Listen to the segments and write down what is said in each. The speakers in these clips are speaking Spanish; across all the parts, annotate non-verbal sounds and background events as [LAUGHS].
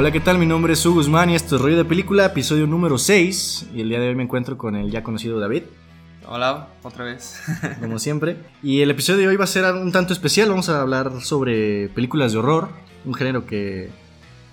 Hola, ¿qué tal? Mi nombre es Hugo Guzmán y esto es Rollo de Película, episodio número 6. Y el día de hoy me encuentro con el ya conocido David, Hola, otra vez. [LAUGHS] como siempre. Y el episodio de hoy va a ser un tanto especial. Vamos a hablar sobre películas de horror, un género que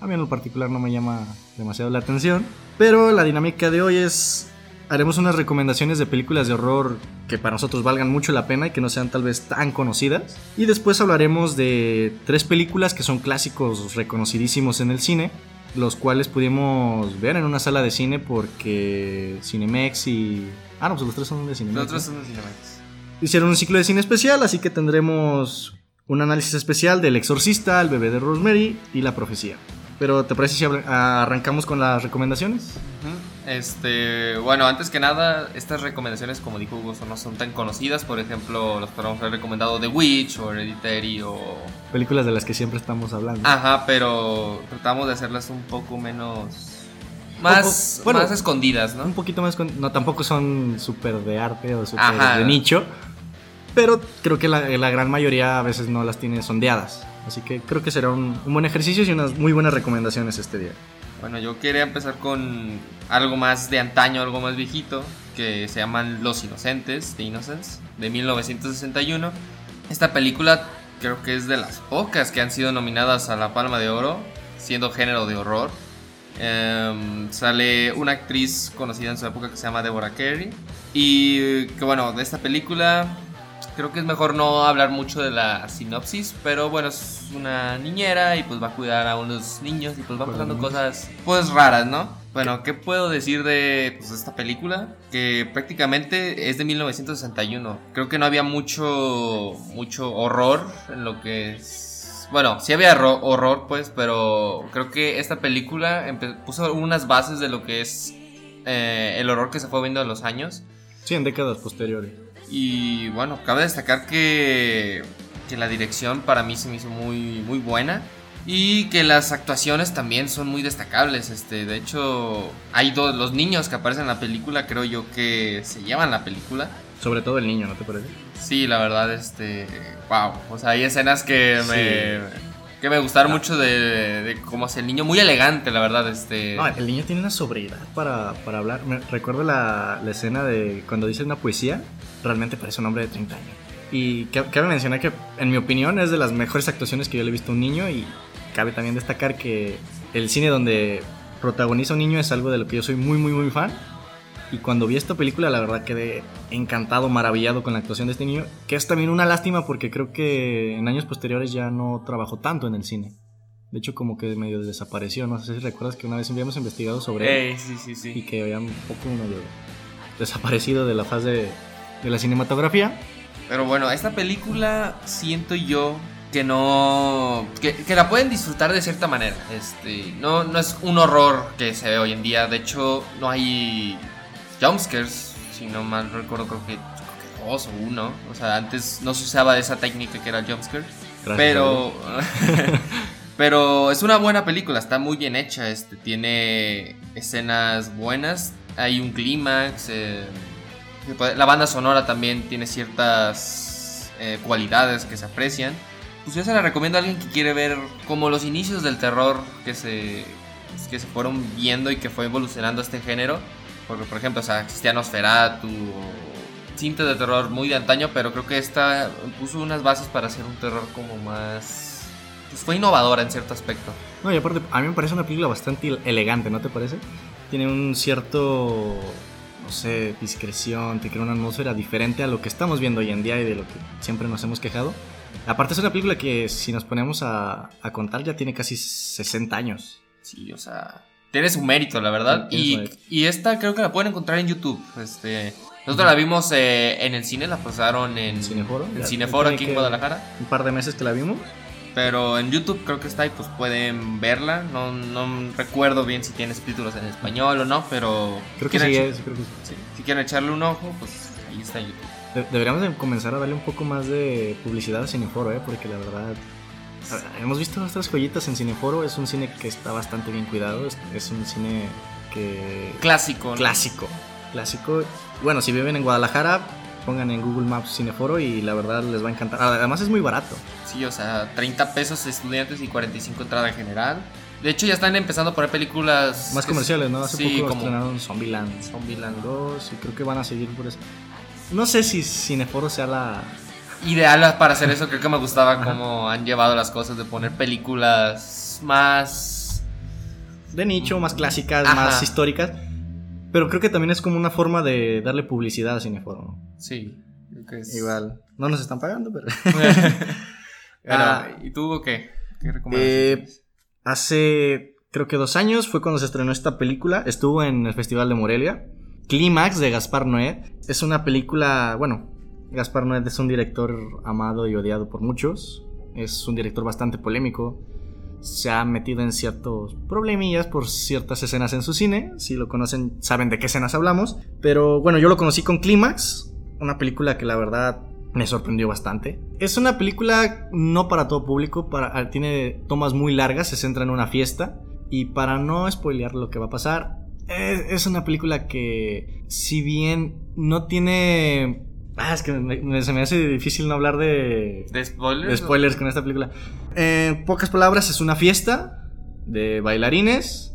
a mí en lo particular no me llama demasiado la atención. Pero la dinámica de hoy es haremos unas recomendaciones de películas de horror que para nosotros valgan mucho la pena y que no sean tal vez tan conocidas. Y después hablaremos de tres películas que son clásicos reconocidísimos en el cine, los cuales pudimos ver en una sala de cine porque Cinemex y... Ah, no, pues los tres son de Cinemex. Nosotros ¿no? somos Cinemax. Hicieron un ciclo de cine especial, así que tendremos un análisis especial del Exorcista, El bebé de Rosemary y La profecía. Pero ¿te parece si arrancamos con las recomendaciones? Ujú. Este, bueno, antes que nada, estas recomendaciones, como dijo Hugo, no son tan conocidas. Por ejemplo, los podemos haber recomendado The Witch o Hereditary o. Películas de las que siempre estamos hablando. Ajá, pero tratamos de hacerlas un poco menos. Más, bueno, más escondidas, ¿no? Un poquito más con... No, tampoco son súper de arte o súper de nicho. Pero creo que la, la gran mayoría a veces no las tiene sondeadas. Así que creo que será un, un buen ejercicio y unas muy buenas recomendaciones este día. Bueno, yo quería empezar con algo más de antaño, algo más viejito, que se llaman Los Inocentes, The Innocents, de 1961. Esta película creo que es de las pocas que han sido nominadas a la Palma de Oro, siendo género de horror. Em, sale una actriz conocida en su época que se llama Deborah Kerry. Y que bueno, de esta película creo que es mejor no hablar mucho de la sinopsis, pero bueno, es una niñera y pues va a cuidar a unos niños y pues va pasando cosas pues raras, ¿no? Bueno, ¿qué puedo decir de pues, esta película? Que prácticamente es de 1961. Creo que no había mucho mucho horror en lo que es bueno, sí había horror, pues, pero creo que esta película puso unas bases de lo que es eh, el horror que se fue viendo en los años. Sí, en décadas posteriores. Y bueno, cabe destacar que, que la dirección para mí se me hizo muy, muy buena. Y que las actuaciones también son muy destacables. Este, de hecho, hay dos, los niños que aparecen en la película, creo yo que se llevan la película. Sobre todo el niño, ¿no te parece? Sí, la verdad, este, wow. O sea, hay escenas que me, que me gustaron mucho de, de cómo es el niño, muy elegante, la verdad, este. No, el niño tiene una sobriedad para, para hablar. Me recuerdo la, la escena de cuando dice una poesía, realmente parece un hombre de 30 años. Y ca- cabe mencionar que, en mi opinión, es de las mejores actuaciones que yo le he visto a un niño. Y cabe también destacar que el cine donde protagoniza un niño es algo de lo que yo soy muy, muy, muy fan. Y cuando vi esta película, la verdad quedé encantado, maravillado con la actuación de este niño. Que es también una lástima porque creo que en años posteriores ya no trabajó tanto en el cine. De hecho, como que medio desapareció. No sé si recuerdas que una vez habíamos investigado sobre él Ey, sí, sí, y sí. que había un poco medio desaparecido de la faz de, de la cinematografía. Pero bueno, esta película siento yo que no. que, que la pueden disfrutar de cierta manera. Este. No, no es un horror que se ve hoy en día. De hecho, no hay jumpscares. Si no mal recuerdo, creo que, creo que dos o uno. O sea, antes no se usaba esa técnica que era jumpscare. Pero. [LAUGHS] pero es una buena película, está muy bien hecha. Este, tiene escenas buenas. Hay un clímax. eh, la banda sonora también tiene ciertas eh, cualidades que se aprecian. Pues yo se la recomiendo a alguien que quiere ver como los inicios del terror que se, que se fueron viendo y que fue evolucionando este género. Porque, por ejemplo, o sea, existía Nosferatu, o cintas de terror muy de antaño, pero creo que esta puso unas bases para hacer un terror como más... Pues fue innovadora en cierto aspecto. No, y aparte, a mí me parece una película bastante elegante, ¿no te parece? Tiene un cierto, no sé, discreción, te crea una atmósfera diferente a lo que estamos viendo hoy en día y de lo que siempre nos hemos quejado. Aparte es una película que si nos ponemos a, a contar ya tiene casi 60 años. Sí, o sea, tiene su mérito, la verdad. Y, mérito. y esta creo que la pueden encontrar en YouTube. Este, nosotros la vimos eh, en el cine, la pasaron en Cineforo. en Cineforo aquí en Guadalajara. Un par de meses que la vimos. Pero en YouTube creo que está y pues pueden verla. No, no recuerdo bien si tiene subtítulos en español o no, pero Creo que sí, es, creo que sí. si quieren echarle un ojo, pues ahí está en YouTube. De- Deberíamos de comenzar a darle un poco más de publicidad a Cineforo, ¿eh? porque la verdad a- hemos visto nuestras joyitas en Cineforo. Es un cine que está bastante bien cuidado. Es, es un cine que Clásico. ¿no? clásico, clásico. Bueno, si viven en Guadalajara, pongan en Google Maps Cineforo y la verdad les va a encantar. Además es muy barato. Sí, o sea, 30 pesos estudiantes y 45 entrada general. De hecho, ya están empezando a poner películas. Más comerciales, ¿no? Hace sí, poco como estrenaron Zombieland, Zombieland 2 y creo que van a seguir por eso. No sé si Cineforo sea la... ideal para hacer eso. Creo que me gustaba cómo han llevado las cosas de poner películas más. de nicho, más clásicas, Ajá. más históricas. Pero creo que también es como una forma de darle publicidad a Cineforo, ¿no? Sí, creo que es. Igual. No nos están pagando, pero... [LAUGHS] [LAUGHS] Pero, Ah. ¿y tú qué? ¿Qué Eh, hace creo que dos años fue cuando se estrenó esta película. Estuvo en el Festival de Morelia. Clímax de Gaspar Noé. Es una película, bueno, Gaspar Noé es un director amado y odiado por muchos. Es un director bastante polémico. Se ha metido en ciertos problemillas por ciertas escenas en su cine. Si lo conocen, saben de qué escenas hablamos. Pero bueno, yo lo conocí con Clímax. Una película que la verdad me sorprendió bastante. Es una película no para todo público, para, tiene tomas muy largas, se centra en una fiesta. Y para no spoilear lo que va a pasar, es una película que, si bien no tiene. Ah, es que me- me- se me hace difícil no hablar de, ¿De spoilers? de spoilers con esta película. En pocas palabras, es una fiesta de bailarines.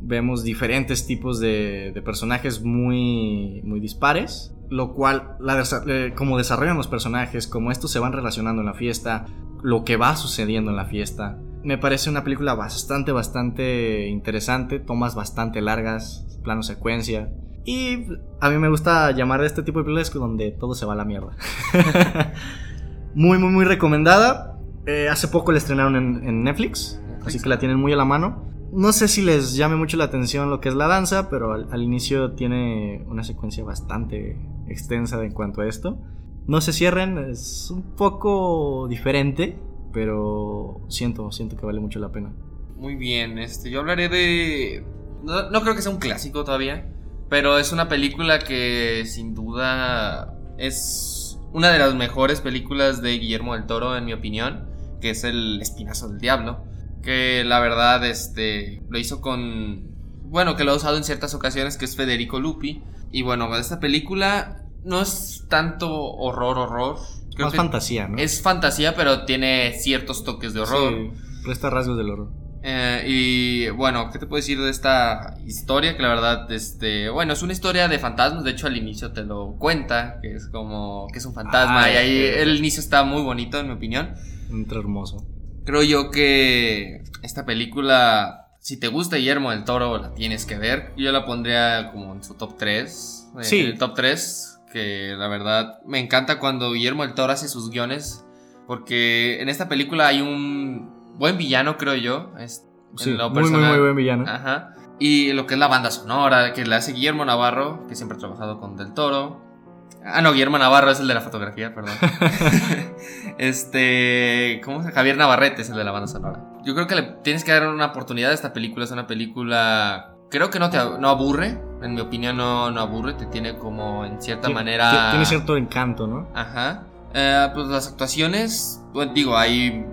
Vemos diferentes tipos de, de personajes muy, muy dispares. Lo cual, la eh, como desarrollan los personajes, como estos se van relacionando en la fiesta, lo que va sucediendo en la fiesta. Me parece una película bastante, bastante interesante. Tomas bastante largas, plano secuencia. Y a mí me gusta llamar a este tipo de películas donde todo se va a la mierda. [LAUGHS] muy, muy, muy recomendada. Eh, hace poco la estrenaron en, en Netflix, así que la tienen muy a la mano. No sé si les llame mucho la atención lo que es la danza, pero al, al inicio tiene una secuencia bastante extensa en cuanto a esto. No se cierren, es un poco diferente, pero siento, siento que vale mucho la pena. Muy bien, este, yo hablaré de... No, no creo que sea un clásico todavía, pero es una película que sin duda es una de las mejores películas de Guillermo del Toro, en mi opinión, que es El Espinazo del Diablo, que la verdad este, lo hizo con... Bueno, que lo ha usado en ciertas ocasiones, que es Federico Lupi. Y bueno, esta película no es tanto horror, horror. Creo Más fantasía, ¿no? Es fantasía, pero tiene ciertos toques de horror. Sí, presta rasgos del horror. Eh, y bueno, ¿qué te puedo decir de esta historia? Que la verdad, este, bueno, es una historia de fantasmas. De hecho, al inicio te lo cuenta, que es como que es un fantasma. Ah, y ahí el inicio está muy bonito, en mi opinión. Entra hermoso. Creo yo que esta película, si te gusta Guillermo del Toro, la tienes que ver. Yo la pondría como en su top 3. Sí. El top 3, que la verdad me encanta cuando Guillermo del Toro hace sus guiones. Porque en esta película hay un buen villano, creo yo. es- en Sí, lo muy, muy, buen villano. Ajá. Y lo que es la banda sonora, que le hace Guillermo Navarro, que siempre ha trabajado con Del Toro. Ah, no, Guillermo Navarro es el de la fotografía, perdón. [LAUGHS] este. ¿Cómo se? Javier Navarrete es el de la banda sonora. Yo creo que le tienes que dar una oportunidad a esta película. Es una película. Creo que no te no aburre. En mi opinión, no, no aburre. Te tiene como en cierta Tiene- manera. Tiene cierto encanto, ¿no? Ajá. Eh, pues las actuaciones, bueno, digo, hay,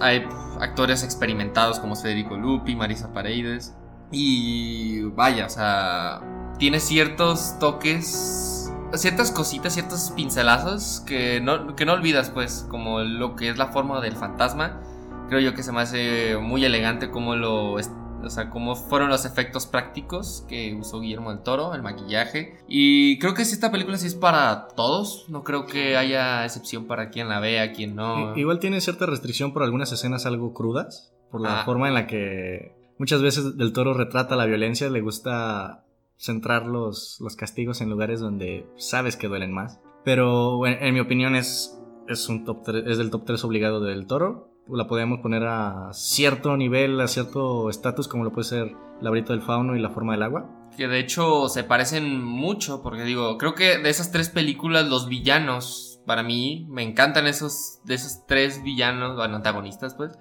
hay actores experimentados como Federico Lupi, Marisa Paredes. Y vaya, o sea, tiene ciertos toques, ciertas cositas, ciertos pincelazos que no, que no olvidas, pues, como lo que es la forma del fantasma. Creo yo que se me hace muy elegante como lo... O sea, cómo fueron los efectos prácticos que usó Guillermo del Toro, el maquillaje. Y creo que si esta película sí es para todos. No creo que haya excepción para quien la vea, quien no. Igual tiene cierta restricción por algunas escenas algo crudas, por la Ah. forma en la que muchas veces Del Toro retrata la violencia, le gusta centrar los, los castigos en lugares donde sabes que duelen más. Pero en, en mi opinión es, es, un top es del top 3 obligado del Toro. La podemos poner a cierto nivel, a cierto estatus como lo puede ser Labrito del Fauno y La Forma del Agua. Que de hecho se parecen mucho, porque digo, creo que de esas tres películas, los villanos, para mí, me encantan esos, de esos tres villanos, bueno, antagonistas, pues,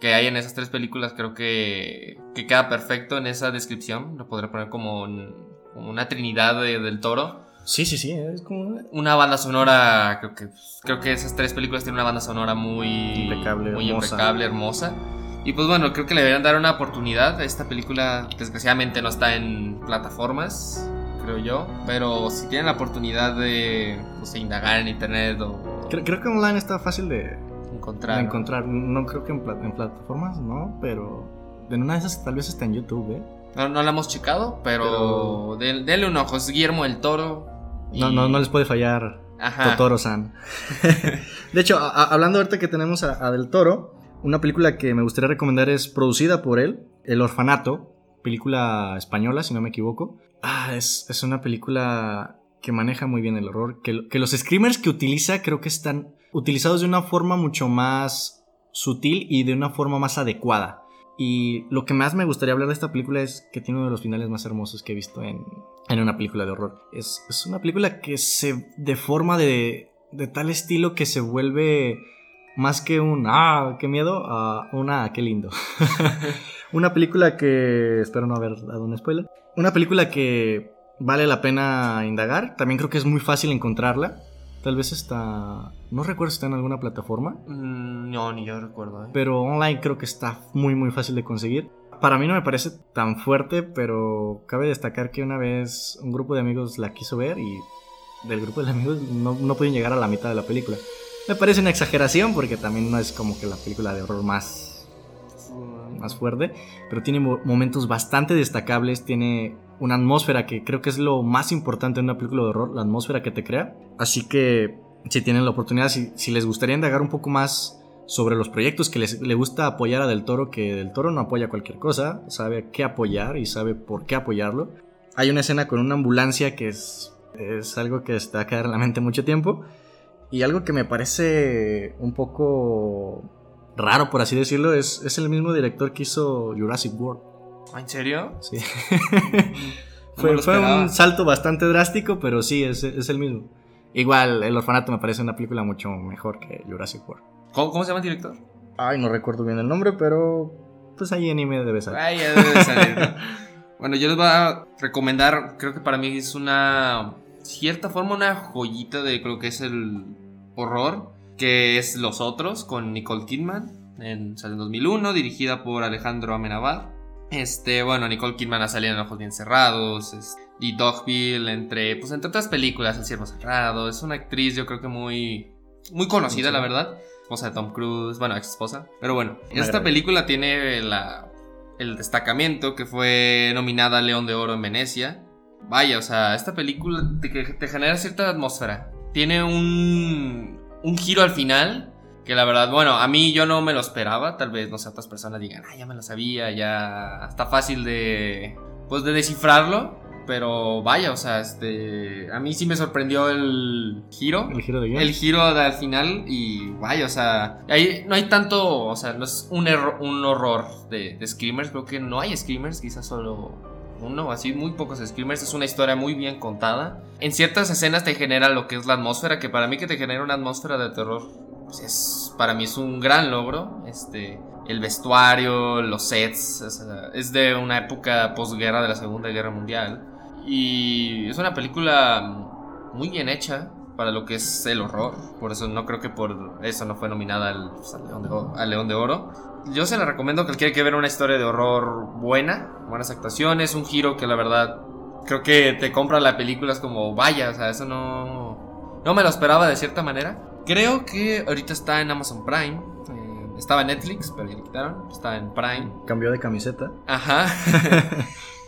que hay en esas tres películas, creo que, que queda perfecto en esa descripción. Lo podré poner como, un- como una trinidad de- del toro. Sí, sí, sí, es como... Una banda sonora, creo que, creo que esas tres películas tienen una banda sonora muy Impecable, muy hermosa. impecable, hermosa. Y pues bueno, creo que le deberían dar una oportunidad. Esta película, desgraciadamente, no está en plataformas, creo yo. Pero si tienen la oportunidad de, sé, indagar en internet o Creo, creo que online está fácil de, encontrar. de encontrar. No creo que en, pla- en plataformas, no, pero en una de esas tal vez está en YouTube, ¿eh? No, no la hemos checado, pero, del- denle un ojo. Es Guillermo el Toro. Y- No, no, no les puede fallar. Totoro-san. [LAUGHS] de hecho, a- a- hablando ahorita que tenemos a, a Del Toro, una película que me gustaría recomendar es producida por él, El Orfanato, película española, si no me equivoco. Ah, es, es una película que maneja muy bien el horror, que, que los screamers que utiliza creo que están utilizados de una forma mucho más sutil y de una forma más adecuada. Y lo que más me gustaría hablar de esta película es que tiene uno de los finales más hermosos que he visto en, en una película de horror. Es, es una película que se deforma de, de tal estilo que se vuelve más que un ah, qué miedo a una ah, qué lindo. [LAUGHS] una película que espero no haber dado un spoiler. Una película que vale la pena indagar. También creo que es muy fácil encontrarla. Tal vez está. No recuerdo si está en alguna plataforma. Mm, No, ni yo recuerdo. ¿eh? Pero online creo que está muy muy fácil de conseguir. Para mí no me parece tan fuerte, pero cabe destacar que una vez un grupo de amigos la quiso ver y del grupo de amigos no, no pueden llegar a la mitad de la película. Me parece una exageración porque también no es como que la película de horror más, más fuerte, pero tiene mo- momentos bastante destacables, tiene una atmósfera que creo que es lo más importante en una película de horror, la atmósfera que te crea. Así que si tienen la oportunidad, si, si les gustaría indagar un poco más sobre los proyectos que les, le gusta apoyar a Del Toro, que Del Toro no apoya cualquier cosa, sabe qué apoyar y sabe por qué apoyarlo. Hay una escena con una ambulancia que es, es algo que está a quedar en la mente mucho tiempo. Y algo que me parece un poco raro, por así decirlo, es, es el mismo director que hizo Jurassic World. ¿En serio? Sí. No [LAUGHS] fue fue un salto bastante drástico, pero sí, es, es el mismo. Igual, El Orfanato me parece una película mucho mejor que Jurassic World. ¿Cómo, cómo se llama el director? Ay, no recuerdo bien el nombre, pero pues ahí en IME debe salir. Ya debe salir. ¿no? [LAUGHS] bueno, yo les voy a recomendar, creo que para mí es una cierta forma una joyita de creo que es el horror, que es Los Otros con Nicole Kidman, en, salió en 2001, dirigida por Alejandro Amenábar. Este, bueno, Nicole Kidman ha salido en Ojos Bien Cerrados, es- y Dogville, entre, pues, entre otras películas, El Ciervo Cerrado. Es una actriz, yo creo que muy, muy conocida, Sí. la verdad. Esposa de Tom Cruise, bueno, ex esposa. Pero bueno, esta película tiene la, el destacamiento que fue nominada al León de Oro en Venecia. Vaya, o sea, esta película te, genera cierta atmósfera. Tiene un, un giro al final que la verdad, bueno, a mí yo no me lo esperaba. Tal vez, no sé, otras personas digan, ah, ya me lo sabía, ya está fácil de, pues, de descifrarlo. Pero vaya, o sea, este, a mí sí me sorprendió el giro El giro de guion. el giro al final y vaya, o sea, ahí no hay tanto, o sea, no es un, erro- un horror de, de screamers, creo que no hay screamers, quizás solo uno, así muy pocos screamers, es una historia muy bien contada. En ciertas escenas te genera lo que es la atmósfera, que para mí que te genera una atmósfera de terror, pues es, para mí es un gran logro, este... El vestuario, los sets, o sea, es de una época posguerra de la Segunda Guerra Mundial. Y es una película muy bien hecha para lo que es el horror. Por eso no creo que por eso no fue nominada al, pues, al León, de Oro, al León de Oro. Yo se la recomiendo a cualquiera que ver una historia de horror buena, buenas actuaciones, un giro que la verdad creo que te compra la película. Es como, vaya, o sea, eso no, no me lo esperaba de cierta manera. Creo que ahorita está en Amazon Prime. eh, estaba en Netflix, pero ya le quitaron. Está en Prime. Cambió de camiseta. Ajá. [LAUGHS]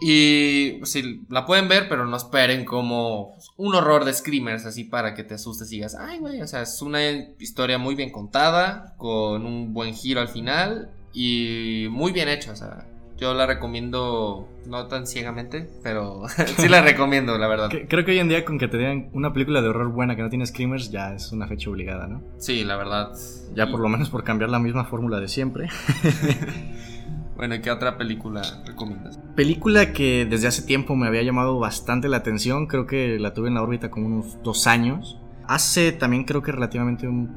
y sí, la pueden ver, pero no esperen como un horror de screamers así para que te asustes y digas, ay, güey, o sea, es una historia muy bien contada, con un buen giro al final y muy bien hecha, o sea, yo la recomiendo no tan ciegamente, pero [LAUGHS] sí la recomiendo, la verdad. Creo que hoy en día con que te digan una película de horror buena que no tiene screamers ya es una fecha obligada, ¿no? Sí, la verdad. Ya Y, por lo menos por cambiar la misma fórmula de siempre. [LAUGHS] Bueno, ¿y qué otra película recomiendas? Película que desde hace tiempo me había llamado bastante la atención, creo que la tuve en la órbita como unos dos años. Hace también creo que relativamente un,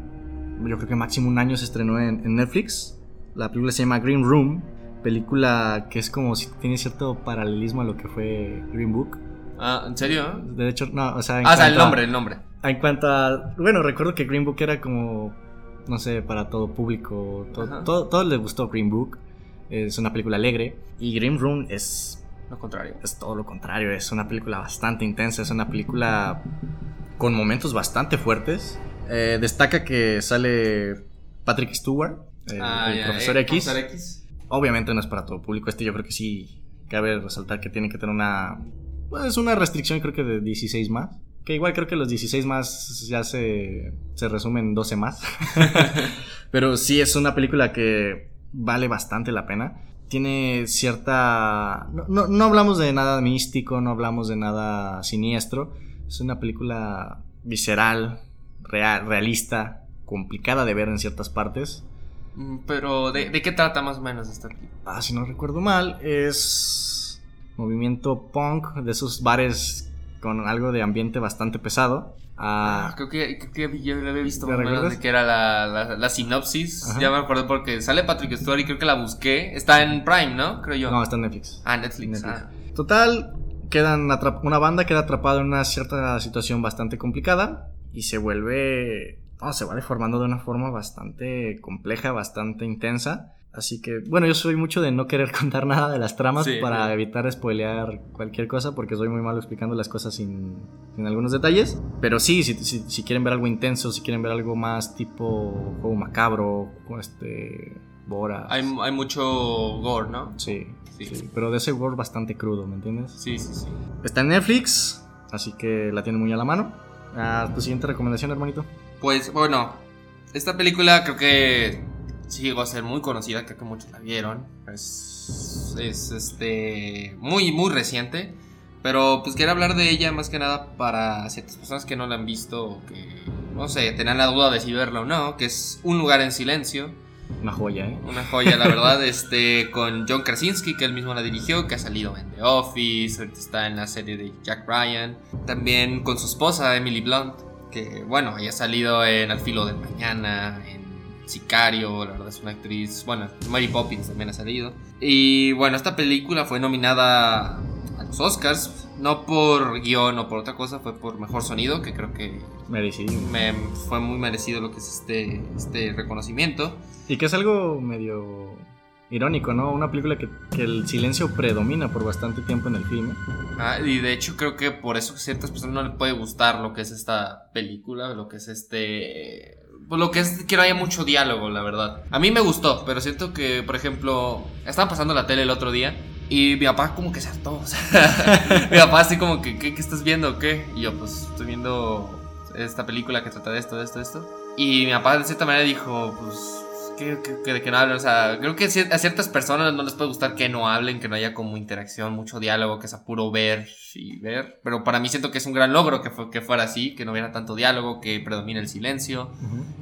yo creo que máximo un año se estrenó en, en Netflix. La película se llama Green Room, película que es como si tiene cierto paralelismo a lo que fue Green Book. Ah, ¿en serio? De hecho, no, o sea, en Ah, o sea, el a- nombre, el nombre. En cuanto a. Bueno, recuerdo que Green Book era como. No sé, para todo público. to- Ajá. todo, todo les gustó Green Book. Es una película alegre. Y Green Room es, Lo contrario. es todo lo contrario. Es una película bastante intensa. Es una película con momentos bastante fuertes. Eh, destaca que sale Patrick Stewart, el, Ah, el profesor eh, X. Profesor X. obviamente no es para todo público. Este yo creo que sí cabe resaltar que tiene que tener una. Pues una restricción, creo que de 16 más. Que igual creo que los 16 más ya se, se resumen en 12 más. [LAUGHS] [LAUGHS] Pero sí es una película que vale bastante la pena. Tiene cierta... No, no, no hablamos de nada místico, no hablamos de nada siniestro. Es una película visceral, real, realista, complicada de ver en ciertas partes. Mm, Pero, ¿de, de qué trata más o menos esta? Ah, si no recuerdo mal, es movimiento punk de esos bares con algo de ambiente bastante pesado. Ah, Ah, creo que, creo que yo lo había visto de que era la, la, la sinopsis. Ajá. Ya me acuerdo porque sale Patrick Stewart y creo que la busqué. Está en Prime, ¿no? Creo yo. no, está en Netflix. ah, Netflix. Netflix. ah. Total, quedan una banda queda atrapada en una cierta situación bastante complicada y se vuelve, no, se va deformando de una forma bastante compleja, bastante intensa. Así que, bueno, yo soy mucho de no querer [LAUGHS] contar nada de las tramas Sí, para sí. evitar spoilear cualquier cosa porque soy muy malo explicando las cosas sin, sin algunos detalles. Pero sí, si, si- si quieren ver algo intenso, si quieren ver algo más tipo juego macabro, este, Bora. Hay, hay mucho gore, ¿no? Sí, Sí. sí, pero de ese gore bastante crudo, ¿me entiendes? Sí, sí, sí. Está en Netflix, así que la tiene muy a la mano. Ah, tu siguiente recomendación, hermanito. Pues bueno, esta película creo que sí llegó a ser muy conocida, creo que muchos la vieron. Es, es este muy muy reciente, pero pues quiero hablar de ella más que nada para ciertas personas que no la han visto o que no sé, tenían la duda de si verla o no, que es Un lugar en silencio, Una joya, ¿eh? una joya la verdad, este con John Krasinski que él mismo la dirigió, que ha salido en The Office, ahorita está en la serie de Jack Ryan, también con su esposa Emily Blunt, que bueno, ella ha salido en Al filo del mañana, en Sicario, la verdad es una actriz, bueno, Mary Poppins también ha salido. Y bueno, esta película fue nominada a los Oscars, no por guion o por otra cosa, fue por mejor sonido, que creo que Merecido. me fue muy merecido lo que es este, este reconocimiento. Y que es algo medio irónico, ¿no? Una película que, que el silencio predomina por bastante tiempo en el filme. Ah, y de hecho creo que por eso a ciertas personas no les puede gustar lo que es esta película, lo que es este... Pues lo que es que no haya mucho diálogo, la verdad. A mí me gustó, pero siento que, por ejemplo, estaba pasando la tele el otro día y mi papá como que se hartó. [LAUGHS] o sea, mi papá así como que, ¿qué, qué estás viendo? ¿Qué? Y yo, pues estoy viendo esta película que trata de esto, de esto, de esto. Y mi papá de cierta manera dijo, pues... Que, que- de que no hablen, o sea, creo que a ciertas personas no les puede gustar que no hablen, que no haya como interacción, mucho diálogo, que sea puro ver y ver. Pero para mí siento que es un gran logro que, fue, que fuera así, que no hubiera tanto diálogo, que predomine el silencio,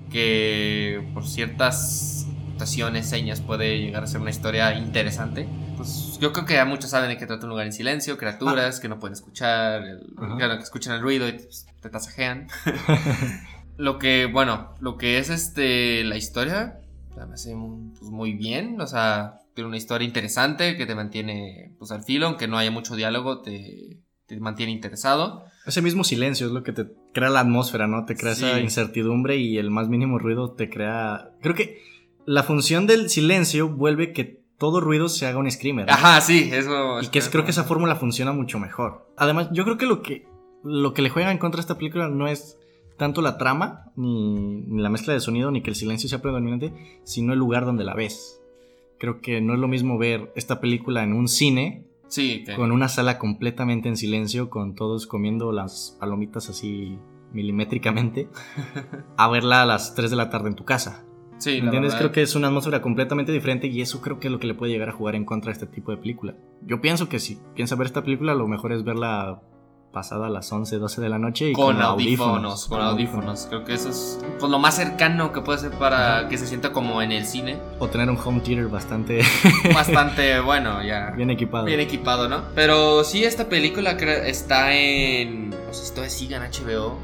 que por ciertas situaciones, señas, puede llegar a ser una historia interesante. Pues yo creo que ya muchos saben de que trata un lugar en silencio, criaturas que no pueden escuchar, el- claro, que escuchan el ruido y pues, te tasajean. [LAUGHS] [LAUGHS] lo que, bueno, lo que es este la historia, me hace pues, muy bien, o sea, tiene una historia interesante que te mantiene pues al filo, aunque no haya mucho diálogo, te, te mantiene interesado. Ese mismo silencio es lo que te crea la atmósfera, ¿no? Te crea esa incertidumbre y el más mínimo ruido te crea... Creo que la función del silencio vuelve que todo ruido se haga un screamer. ¿no? Ajá, sí, eso. Y que es- creo que esa fórmula funciona mucho mejor. Además, yo creo que lo que lo que le juega en contra a esta película no es tanto la trama, ni, ni la mezcla de sonido, ni que el silencio sea predominante, sino el lugar donde la ves. Creo que no es lo mismo ver esta película en un cine, Sí, que- con una sala completamente en silencio, con todos comiendo las palomitas así milimétricamente, [LAUGHS] a verla a las 3 de la tarde en tu casa. sí, ¿Me entiendes? verdad. Creo que es una atmósfera completamente diferente y eso creo que es lo que le puede llegar a jugar en contra a este tipo de película. Yo pienso que si piensa ver esta película, lo mejor es verla pasada a las 11, 12 de la noche y con, audífonos, con audífonos. Creo que eso es pues, lo más cercano que puede ser para que se sienta como en el cine. O tener un home theater bastante [LAUGHS] Bastante [LAUGHS] bueno, ya. bien equipado. Bien equipado, ¿no? Pero sí, esta película está en. No sé si todavía sigue en HBO.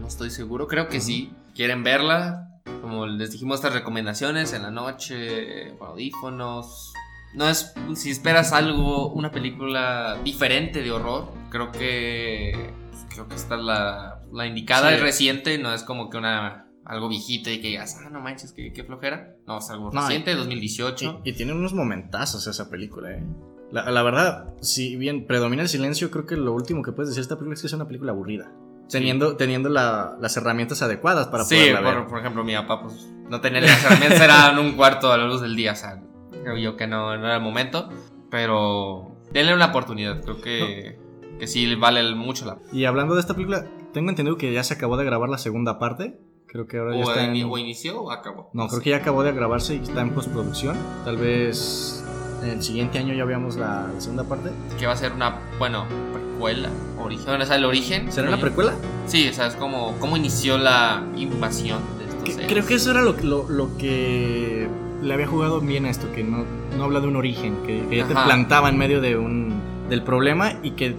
No estoy seguro. Creo que sí. ¿Quieren verla? Como les dijimos, estas recomendaciones en la noche, con audífonos. No es. Si esperas algo, una película diferente de horror, creo que. Creo que esta es la, la indicada. Sí. Es reciente, no es como que una. Algo viejito y que digas, ah, no manches, qué, qué flojera. No, es algo No, y- reciente, 2018. Y, y tiene unos momentazos esa película, eh. La, la verdad, si bien predomina el silencio, creo que lo último que puedes decir de esta película es que es una película aburrida. Teniendo, teniendo la- las herramientas adecuadas para sí, poderla ver. por, por ejemplo, mi papá, pues, no tenía las herramientas, era en un cuarto a la luz del día, o sea, Creo yo que no, no era el momento. Pero denle una oportunidad. Creo que, que sí vale mucho la Y hablando de esta película, tengo entendido que ya se acabó de grabar la segunda parte. Creo que ahora ya está en... o inició o acabó. No, creo sé. que ya acabó de grabarse y está en postproducción. Tal vez el siguiente año ya veamos la segunda parte. Que va a ser una, bueno, precuela. Origen, o sea, el origen. ¿Será una precuela? Sí, o sea, es como cómo inició la invasión de estos Que- creo que eso era lo, lo- lo que le había jugado bien a esto, que no, no habla de un origen, que, que ya te plantaba en medio de un, del problema y que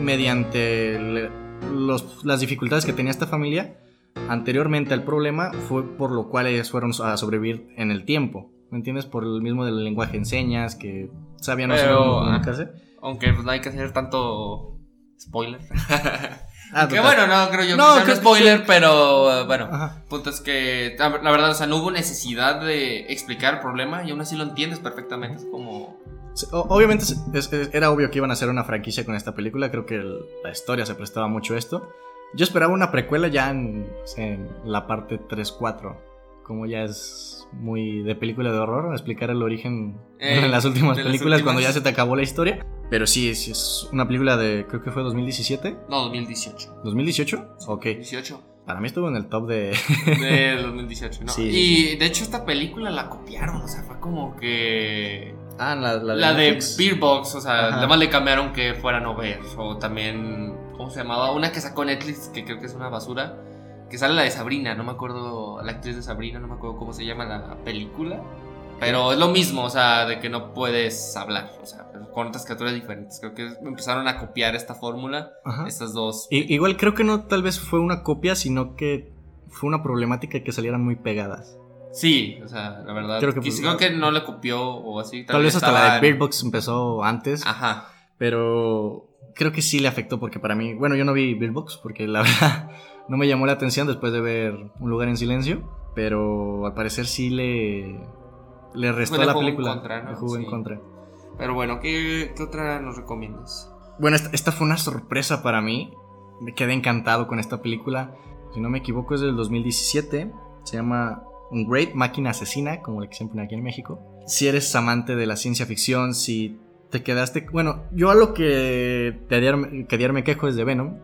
mediante los- las dificultades que tenía esta familia anteriormente al problema fue por lo cual ellas fueron a sobrevivir en el tiempo. ¿Me entiendes? Por el mismo del lenguaje en señas, que sabían no Pero, comunicarse. Aunque pues, no hay que hacer tanto spoiler. [LAUGHS] Ah, que bueno, no creo yo No, que sea un que- spoiler, pero eh, bueno. Ajá. Punto es que la verdad, o sea, no hubo necesidad de explicar el problema y aún así lo entiendes perfectamente. Es como. Obviamente es- es- es- era obvio que iban a hacer una franquicia con esta película, creo que el- la historia se prestaba mucho a esto. Yo esperaba una precuela ya en, en la parte 3-4, como ya es muy de película de horror, explicar el origen Eh, [LAUGHS] en las últimas las películas cuando ya se te acabó la historia. Pero sí, sí es una película de, creo que fue 2017, No, 2018. 2018, ok. 18. Para mí estuvo en el top de... De [LAUGHS] 2018, ¿no? Sí, y de hecho, esta película la copiaron, o sea, fue como que. Ah, la, la de, La de. Beer Box, o sea, Ajá. nada más le cambiaron que fuera no ver. O también, ¿cómo se llamaba? Una que sacó Netflix, que creo que es una basura. Que sale la de Sabrina, no me acuerdo, la actriz de Sabrina, no me acuerdo cómo se llama la película. Pero es lo mismo, o sea, de que no puedes hablar, o sea, pero con otras criaturas diferentes. Creo que empezaron a copiar esta fórmula, Ajá. estas dos. I- igual creo que no tal vez fue una copia, sino que fue una problemática que salieran muy pegadas. Sí, o sea, la verdad. Creo que- quis- creo que no le copió o así. Tal, vez hasta la de Box empezó antes, Ajá. pero creo que sí le afectó porque para mí, bueno, yo no vi Box porque la [LAUGHS] verdad no me llamó la atención después de ver Un lugar en silencio, pero al parecer sí le le restó a la jugó en película, contra, ¿no? le jugó en contra. Pero bueno, ¿qué, qué otra nos recomiendas? Bueno, esta, esta fue una sorpresa para mí. Me quedé encantado con esta película. Si no me equivoco, es del 2017. Se llama Un Great Máquina Asesina, como la que siempre aquí en México. Si eres amante de la ciencia ficción, si te quedaste. Bueno, yo a lo que ayer, que me quejo es de Venom,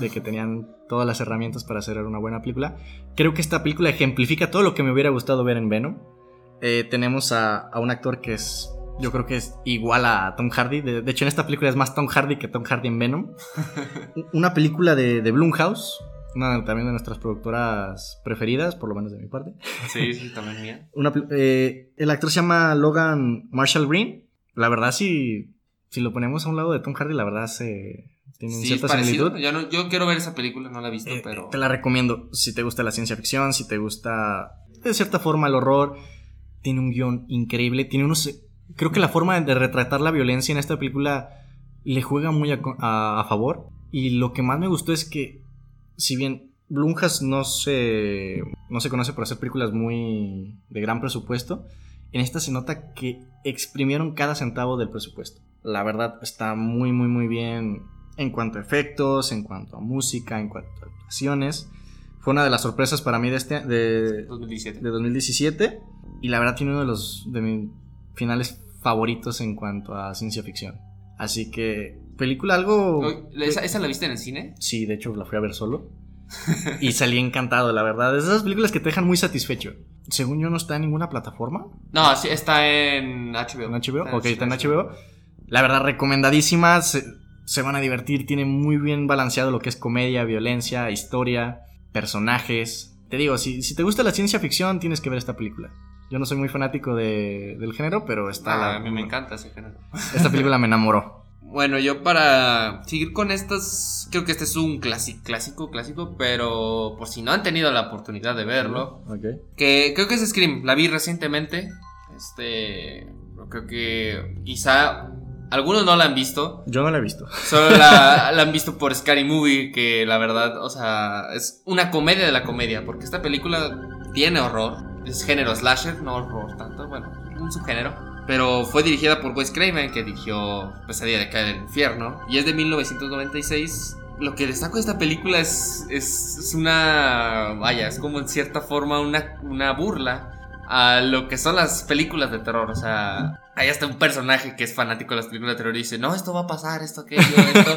de que tenían todas las herramientas para hacer una buena película. Creo que esta película ejemplifica todo lo que me hubiera gustado ver en Venom. Eh, tenemos a, a un actor que es yo creo que es igual a Tom Hardy. De, de hecho, en esta película es más Tom Hardy que Tom Hardy en Venom. [LAUGHS] Una película de, de Blumhouse. Una también de nuestras productoras preferidas, por lo menos de mi parte. Sí, sí, también mía. [LAUGHS] Una eh, el actor se llama Logan Marshall Green. La verdad, si, si lo ponemos a un lado de Tom Hardy, la verdad se tiene Sí, es cierta similitud. Yo, no- yo quiero ver esa película, no la he visto, Eh, pero. Te la recomiendo si te gusta la ciencia ficción, si te gusta de cierta forma el horror. Tiene un guion increíble, tiene unos... Creo que la forma de retratar la violencia en esta película le juega muy a, a- a favor. Y lo que más me gustó es que, si bien Blumhouse no se, no se conoce por hacer películas muy de gran presupuesto, en esta se nota que exprimieron cada centavo del presupuesto. La verdad está muy, muy, muy bien en cuanto a efectos, en cuanto a música, en cuanto a actuaciones. Fue una de las sorpresas para mí de, este, de, 2017. de 2017 y la verdad tiene uno de los de mis finales favoritos en cuanto a ciencia ficción. Así que película algo ¿Esa, esa la viste en el cine? Sí, de hecho la fui a ver solo y salí encantado, la verdad. Es de esas películas que te dejan muy satisfecho. Según yo no está en ninguna plataforma. No, sí, está en HBO. ¿En HBO? Está ok, está en HBO. La verdad, recomendadísima. Se, se van a divertir. Tiene muy bien balanceado lo que es comedia, violencia, historia, personajes. Te digo, si, si te gusta la ciencia ficción, tienes que ver esta película. Yo no soy muy fanático de- del género, pero está Ah, la- a mí me encanta ese género. esta película me enamoró. [LAUGHS] Bueno, yo para seguir con estas, creo que este es un clásico, clásico, clásico, pero por si no han tenido la oportunidad de verlo, que creo que es Scream, la vi recientemente, este, creo que quizá algunos no la han visto, Yo no la he visto. [LAUGHS] solo la, la han visto por Scary Movie, que la verdad, o sea, es una comedia de la comedia, porque esta película tiene horror, es género slasher, no horror tanto, bueno, un subgénero. Pero fue dirigida por Wes Craven, que dirigió Pesadilla de Caer del Infierno, y es de 1996. Lo que destaco de esta película es, es, es una, vaya, es como en cierta forma una, una burla a lo que son las películas de terror. O sea, hay hasta un personaje que es fanático de las películas de terror y dice, no, esto va a pasar, esto, aquello, esto.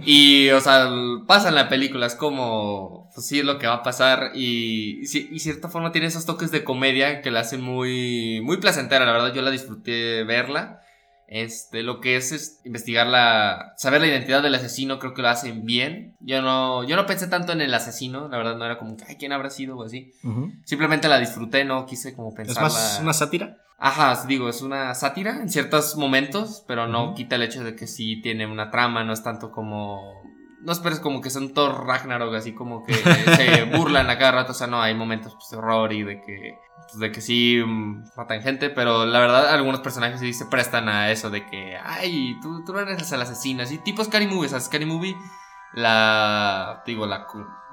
[LAUGHS] y, o sea, pasa en la película, es como, pues sí, es lo que va a pasar. Y, y, cierta forma tiene esos toques de comedia que la hacen muy, muy placentera. La verdad, yo la disfruté verla. Este, lo que es, investigar la. saber la identidad del asesino, creo que lo hacen bien. Yo no. Yo no pensé tanto en el asesino, la verdad no era como que, ay, ¿quién habrá sido? o así. Simplemente la disfruté, no quise como pensar. ¿Es más una sátira? Ajá, digo, es una sátira en ciertos momentos, pero no quita el hecho de que sí tiene una trama, no es tanto como. No esperes como que son Thor Ragnarok, así como que se [LAUGHS] burlan a cada rato, o sea, no, hay momentos pues, de horror y de que pues, de que sí mm, matan gente, pero la verdad algunos personajes sí se prestan a eso de que, ay, tú, tú eres el asesino, así tipo Scary Movie, o sea, Scary Movie, la, digo, la,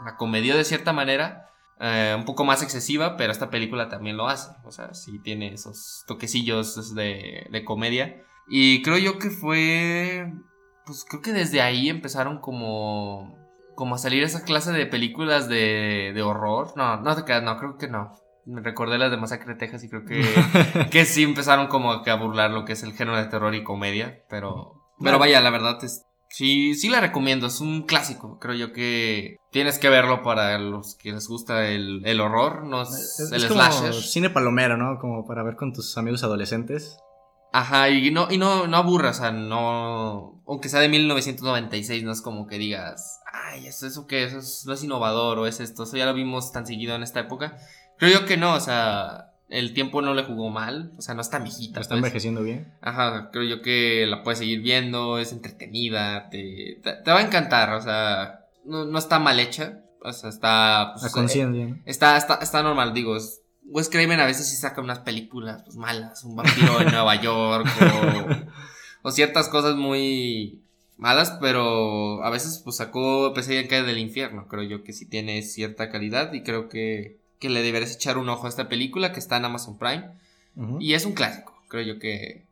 la comedia de cierta manera, eh, un poco más excesiva, pero esta película también lo hace, o sea, sí tiene esos toquecillos de, de comedia. Y creo yo que fue, pues creo que desde ahí empezaron como como a salir esa clase de películas de, de horror. No, no te quedas, no, creo que no me recordé las de Masacre de Texas y creo que, [LAUGHS] que sí empezaron como a burlar lo que es el género de terror y comedia, pero, pero vaya, la verdad es, sí, sí la recomiendo, es un clásico, creo yo que tienes que verlo para los que les gusta el, el horror, no es, el slasher. cine palomero, ¿no? Como para ver con tus amigos adolescentes. Ajá, y no, y no, no aburra, o sea, no, aunque sea de 1996, no es como que digas, ay, eso, eso que eso es, no es innovador o es esto, eso ya lo vimos tan seguido en esta época. Creo yo que no, o sea, el tiempo no le jugó mal, o sea, no está viejita. Está pues. envejeciendo bien. Ajá, creo yo que la puedes seguir viendo, es entretenida, te, te, va a encantar, o sea, no, está mal hecha, o sea, está... Pues, a conciencia. Eh, está, está, está normal, digo, Wes Craven a veces sí saca unas películas pues, malas, un vampiro en Nueva York o, o, ciertas cosas muy malas, pero a veces pues sacó Pesadilla en Calle del Infierno, creo yo que sí tiene cierta calidad y creo que que le deberías echar un ojo a esta película que está en Amazon Prime. Y es un clásico, creo yo que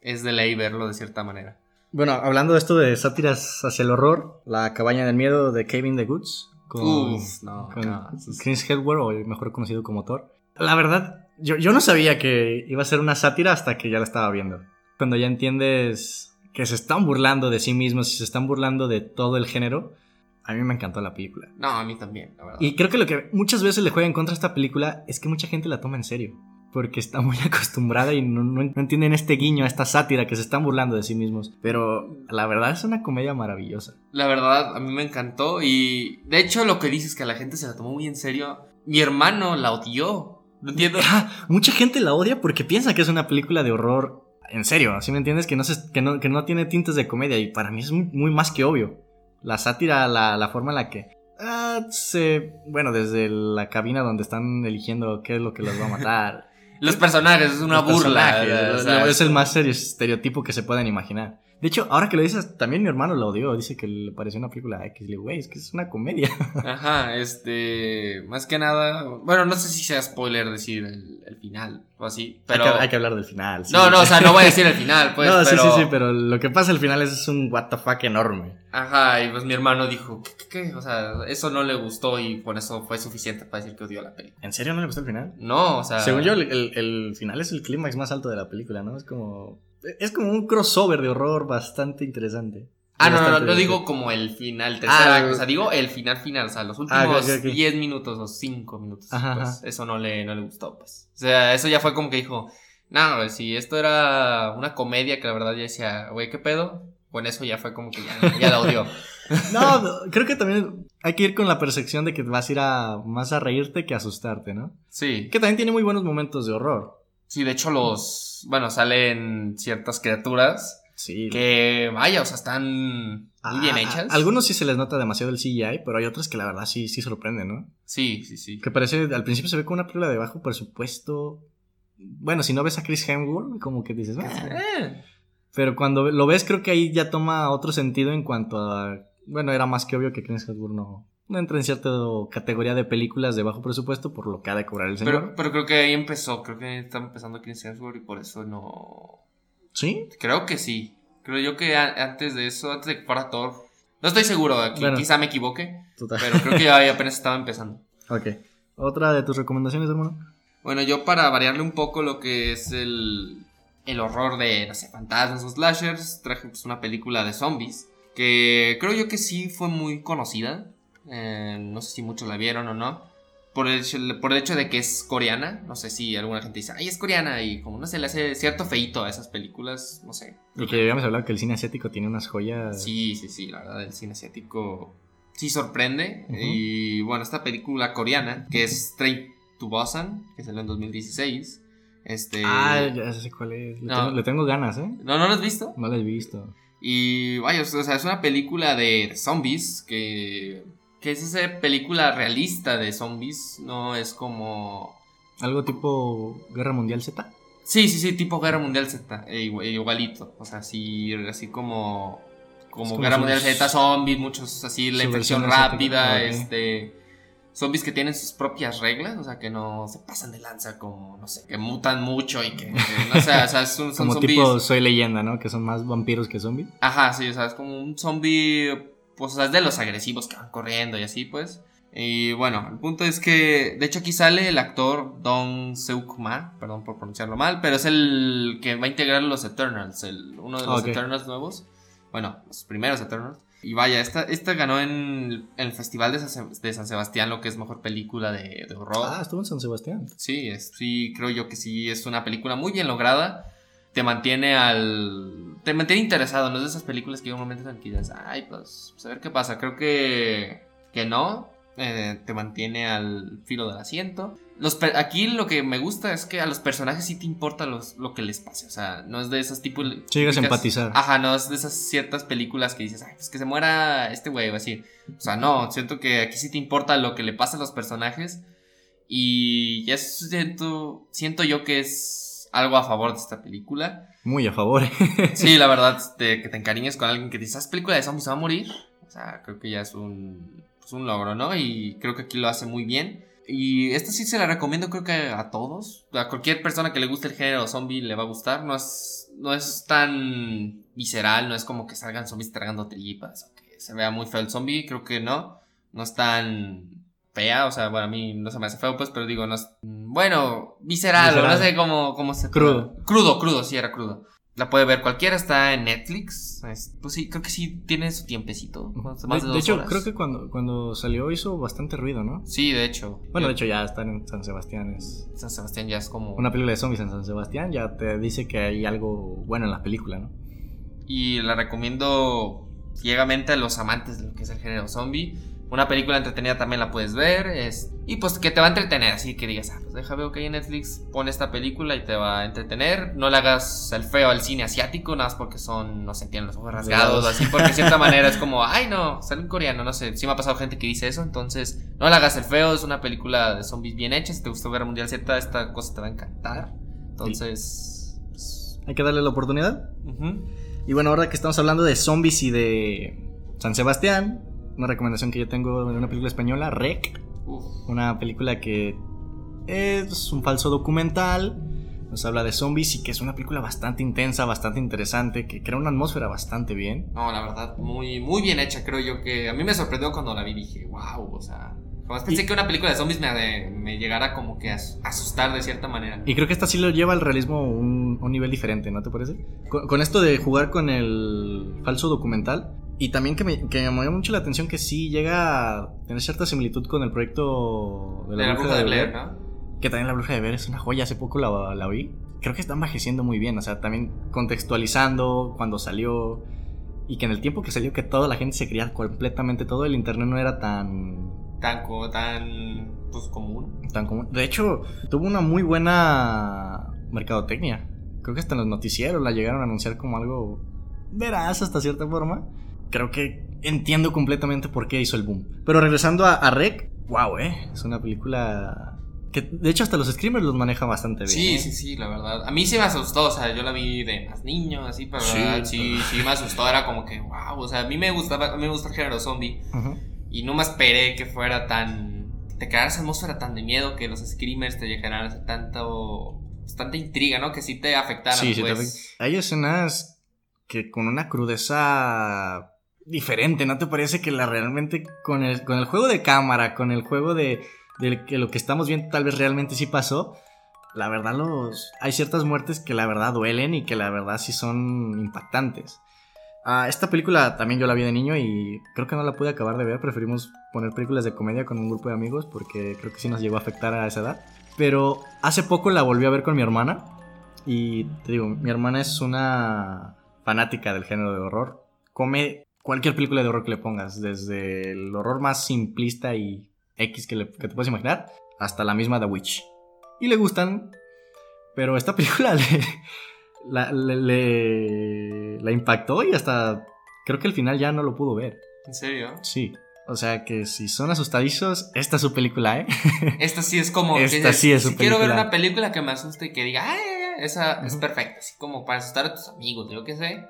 es de ley verlo de cierta manera. Bueno, hablando de esto de sátiras hacia el horror, La cabaña del miedo de Kevin the Goods con, Chris Hedward, o mejor conocido como Thor. La verdad, yo, yo no sabía que iba a ser una sátira hasta que ya la estaba viendo. Cuando ya entiendes que se están burlando de sí mismos y se están burlando de todo el género, a mí me encantó la película. No, a mí también, la verdad. Y creo que lo que muchas veces le juega en contra a esta película es que mucha gente la toma en serio. Porque está muy [LAUGHS] acostumbrada y no, no, entienden este guiño, esta sátira que se están burlando de sí mismos. Pero la verdad es una comedia maravillosa. La verdad, a mí me encantó. Y de hecho, lo que dices que la gente se la tomó muy en serio. Mi hermano la odió. No entiendo. Ah, mucha gente la odia porque piensa que es una película de horror. En serio, ¿sí me entiendes? Que no, se, que no, que no tiene tintes de comedia. Y para mí es muy más que obvio la sátira, la, la forma en la que ah, se, bueno, desde la cabina donde están eligiendo qué es lo que los va a matar. [LAUGHS] Los personajes, es una burla. es el más estereotipo que se pueden imaginar. De hecho, ahora que lo dices, también mi hermano lo odió. Dice que le pareció una película X. Le digo, güey, es que es una comedia. [LAUGHS] Ajá, este. Más que nada. Bueno, no sé si sea spoiler decir el, final o así. Pero. Hay que, hablar del final. no, no, o sea, no voy a decir el final, pues. [LAUGHS] No, sí, sí, sí, pero lo que pasa al final es, un what the fuck enorme. Ajá, y pues mi hermano dijo, ¿qué, qué, O sea, eso no le gustó y por eso fue suficiente para decir que odió la película. ¿En serio no le gustó el final? No, o sea. Según yo, el, el final es el clímax más alto de la película, ¿no? Es como es como un crossover de horror bastante interesante. Ah, no, no, no, digo como el final, tercera, ah, o sea, digo el final final, o sea, los ah, últimos 10 minutos o 5 minutos, pues eso no le, no le gustó, pues. O sea, eso ya fue como que dijo, no, si esto era una comedia que la verdad ya decía, güey, ¿qué pedo? Con eso ya fue como que ya, ya la odió. [LAUGHS] no, creo que también hay que ir con la percepción de que vas a ir a más a reírte que a asustarte, ¿no? Sí. Que también tiene muy buenos momentos de horror. Sí, de hecho los, bueno, salen ciertas criaturas. Sí. Que, vaya, o sea, están muy bien ah, hechas. algunos sí se les nota demasiado el CGI, pero hay otras que la verdad sí, sí sorprenden, ¿no? Sí, sí, sí. Que parece, al principio se ve como una película de bajo presupuesto. Bueno, si no ves a Chris Hemsworth, como que dices, ah". Pero cuando lo ves, creo que ahí ya toma otro sentido en cuanto a. Bueno, era más que obvio que Chris Hemsworth no, no entra en cierta categoría de películas de bajo presupuesto por lo que ha de cobrar el señor. Pero, creo que ahí empezó, creo que está empezando Chris Hemsworth y por eso no... ¿Sí? Creo que sí. Creo yo que antes de eso, antes de que fuera Thor... No estoy seguro, aquí, quizá me equivoque, pero creo que ya apenas estaba empezando. [LAUGHS] Ok. ¿Otra de tus recomendaciones, hermano? Bueno, yo para variarle un poco lo que es el, el horror de, no sé, fantasmas o slashers, traje pues, una película de zombies que creo yo que sí fue muy conocida. Eh, no sé si muchos la vieron o no. Por el, hecho, por el hecho de que es coreana. No sé si alguna gente dice, ay, es coreana. Y como no sé, le hace cierto feito a esas películas. No sé. Y que habíamos hablado que el cine asiático tiene unas joyas. Sí, sí, sí. La verdad, el cine asiático sí sorprende. Y bueno, esta película coreana, que es Train to Busan, que salió en 2016. Este... Ah, ya sé cuál es. Le, tengo, le tengo ganas, ¿eh? ¿No, ¿No lo has visto? No lo he visto. Y vaya, o sea, es una película de zombies que, que es esa película realista de zombies, no es como... ¿Algo tipo Guerra Mundial Z? Sí, sí, sí, tipo Guerra Mundial Z, e igualito, o sea, así, así como... Como, Guerra Mundial Z, zombies, muchos así, la infección rápida, este zombies que tienen sus propias reglas, o sea, que no se pasan de lanza como, no sé, que mutan mucho y que, no sé, o sea, son, son como tipo Soy Leyenda, ¿no? Que son más vampiros que zombies. Ajá, sí, o sea, es como un zombie, pues, o sea, es de los agresivos que van corriendo y así, pues. Y bueno, el punto es que, de hecho aquí sale el actor Don Seuk Ma, perdón por pronunciarlo mal, pero es el que va a integrar los Eternals, el, uno de los Eternals nuevos. Bueno, los primeros Eternals. Y vaya, esta, esta ganó en, el Festival de San, de San, Sebastián lo que es mejor película de, horror. Ah, estuvo en San Sebastián. Sí, sí, creo yo que sí, es una película muy bien lograda. Te mantiene al. Te mantiene interesado, no es de esas películas que hay un momento en que dices, ay, pues, pues, a ver qué pasa. Creo que. que no. Eh, te mantiene al filo del asiento. Los aquí lo que me gusta es que a los personajes sí te importa los, lo que les pase. O sea, no es de esos tipos. Sí, llegas a empatizar. Ajá, no es de esas ciertas películas que dices, ay, pues que se muera este güey o así. O sea, no, siento que aquí sí te importa lo que le pasa a los personajes. Y ya siento, siento yo que es algo a favor de esta película. Muy a favor. [LAUGHS] sí, la verdad, que te encariñes con alguien que dices, ¿esa película de zombies va a morir? O sea, creo que ya es un, pues un logro, ¿no? Y creo que aquí lo hace muy bien. Y esta sí se la recomiendo creo que a todos. A cualquier persona que le guste el género zombie le va a gustar. No es, no es tan visceral, no es como que salgan zombies tragando tripas o que se vea muy feo el zombie. Creo que no. No es tan fea, o sea, bueno, a mí no se me hace feo, pues, pero digo, no es... Bueno, visceral, no sé cómo, cómo se... Crudo. Crudo, crudo, sí, era crudo. La puede ver cualquiera, está en Netflix. Pues sí, creo que sí tiene su tiempecito. de, hecho, creo que cuando, cuando salió hizo bastante ruido, ¿no? Sí, de hecho. Bueno, de hecho ya está en San Sebastián. San Sebastián ya es como... Una película de zombies en San Sebastián ya te dice que hay algo bueno en la película, ¿no? Y la recomiendo ciegamente a los amantes de lo que es el género zombie una película entretenida también la puedes ver. Es, y pues que te va a entretener. Así que digas, ah, pues deja ver que hay en Netflix. Pon esta película y te va a entretener. No le hagas el feo al cine asiático, nada más porque son, no se tienen los ojos rasgados. Así porque de cierta [LAUGHS] manera es como, ay no, sale un coreano. No sé, sí me ha pasado gente que dice eso. Entonces, no le hagas el feo. Es una película de zombies bien hecha. Si te gustó Guerra Mundial Z, esta cosa te va a encantar. Entonces, pues, hay que darle la oportunidad. Y bueno, ahora que estamos hablando de zombies y de San Sebastián una recomendación que yo tengo de una película española, Rec. Una película que es un falso documental. Nos habla de zombies y que es una película bastante intensa, bastante interesante, que crea una atmósfera bastante bien. No, la verdad, muy, muy bien hecha, creo yo que a mí me sorprendió cuando la vi, dije, wow, o sea, pensé que una película de zombies me, me llegara como que a asustar de cierta manera. Y creo que esta sí lo lleva al realismo un, un nivel diferente, ¿no te parece? con, esto de jugar con el falso documental, y también que me, que me llamó mucho la atención que sí llega a tener cierta similitud con el proyecto de la, bruja, de Blair, ¿no? Que también la bruja de Blair es una joya, hace poco la, la vi. Creo que está envejeciendo muy bien, o sea, también contextualizando cuando salió y que en el tiempo que salió que toda la gente se creía completamente todo, el internet no era tan... Tan, tan pues, común. Tan común. De hecho, tuvo una muy buena mercadotecnia. Creo que hasta en los noticieros la llegaron a anunciar como algo veraz hasta cierta forma creo que entiendo completamente por qué hizo el boom. Pero regresando a, Rec, wow, eh. Es una película que de hecho hasta los screamers los maneja bastante bien. Sí, ¿eh? sí, sí, la verdad. A mí sí me asustó, o sea, yo la vi de más niño, así, pero sí, sí, sí me asustó, era como que, wow, o sea, a mí me gustaba, a mí me gusta el género zombie. Y no me esperé que fuera tan, te creara esa atmósfera tan de miedo que los screamers te llegaran tanto, pues, tanta intriga, ¿no? Que sí te afectaran, sí, pues. Sí, Hay escenas que con una crudeza diferente, ¿no te parece que la realmente con el, con el juego de cámara, con el juego de, de que lo que estamos viendo tal vez realmente sí pasó? la verdad los hay ciertas muertes que la verdad duelen y que la verdad sí son impactantes. Ah, esta película también yo la vi de niño y creo que no la pude acabar de ver. Preferimos poner películas de comedia con un grupo de amigos porque creo que sí nos llegó a afectar a esa edad. Pero hace poco la volví a ver con mi hermana y te digo, mi hermana es una fanática del género de horror. Come cualquier película de horror que le pongas, desde el horror más simplista y X que, que te puedes imaginar, hasta la misma The Witch. Y le gustan, pero esta [LAUGHS] película le, la, le, la impactó y hasta creo que al final ya no lo pudo ver. ¿En serio? Sí. O sea que si son asustadizos, esta es su película, ¿eh? [LAUGHS] Esta sí es como. Esta sí es su si quiero ver una película que me asuste y que diga, ¡ay! Esa es perfecta. Así como para asustar a tus amigos, yo qué sé.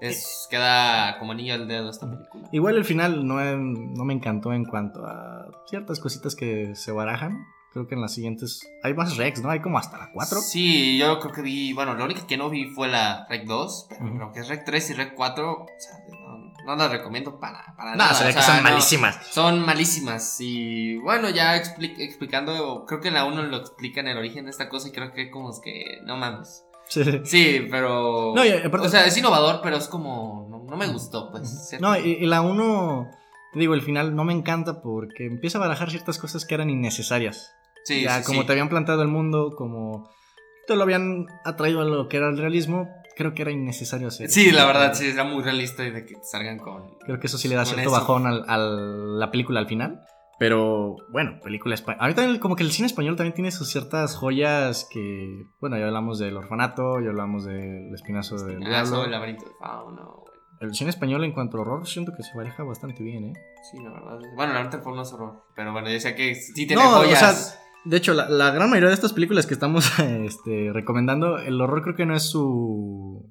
Es, queda como niño al dedo esta película. Igual el final no, no me encantó en cuanto a ciertas cositas que se barajan. Creo que en las siguientes hay más Rex, ¿no? Hay como hasta la 4. Sí, yo creo que vi, bueno, la única que no vi fue la Rec 2, pero creo que es Rec 3 y Rec 4, o sea, no, no las recomiendo para, para nada. Se ve que son malísimas. Son malísimas y bueno, ya explicando, creo que en la 1 lo explican el origen de esta cosa y creo que como es que no mames. Sí, sí pero... No, o sea, es innovador, pero es como... No, me gustó, pues. No, y, y la 1... Te digo, el final no me encanta porque empieza a barajar ciertas cosas que eran innecesarias. Sí, ya, como te habían plantado el mundo, como te lo habían atraído a lo que era el realismo, creo que era innecesario hacer. Sí, la verdad, sí, era muy realista y de que salgan con. Creo que eso sí le da cierto bajón a la película al final. Pero bueno, película española. A mí también, como que el cine español también tiene sus ciertas joyas que. Bueno, ya hablamos del orfanato, ya hablamos del espinazo del diablo. el laberinto de fauno. El cine español en cuanto a horror siento que se maneja bastante bien, ¿eh? Sí, la verdad. Bueno, la del fauno es horror. Pero bueno, yo sé que sí tiene joyas. O sea, de hecho, la, gran mayoría de estas películas que estamos [LAUGHS] este, recomendando, el horror creo que no es su,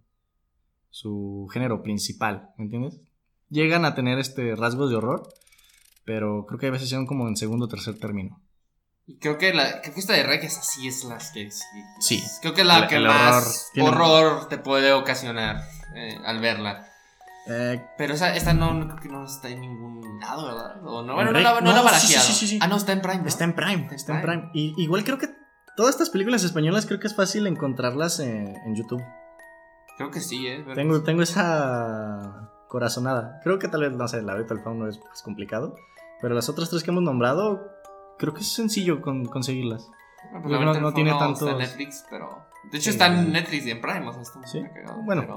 su género principal, ¿me entiendes? Llegan a tener este rasgos de horror, pero creo que a veces son como en segundo o tercer término. Y creo que, la, creo que esta de es así, es las que... Sí. Creo que la que más horror, te puede ocasionar eh, al verla. Eh, pero esa, esta no, no, creo que no está en ningún lado, ¿verdad? O no, bueno, no, no, no, no sí, sí, sí, Ah, no, está en Prime. Está en Prime, está en Prime. Y, igual creo que todas estas películas españolas creo que es fácil encontrarlas en, en YouTube. Creo que sí, ¿eh? Tengo, tengo esa corazonada. Creo que tal vez, no sé, la Beta no es más complicado. Pero las otras tres que hemos nombrado, creo que es sencillo con, conseguirlas. Bueno, pues no, no tiene tanto. Está en Netflix, pero. De hecho, está en Netflix y en Prime, o sea, está ¿Sí? cagado. Bueno. Pero...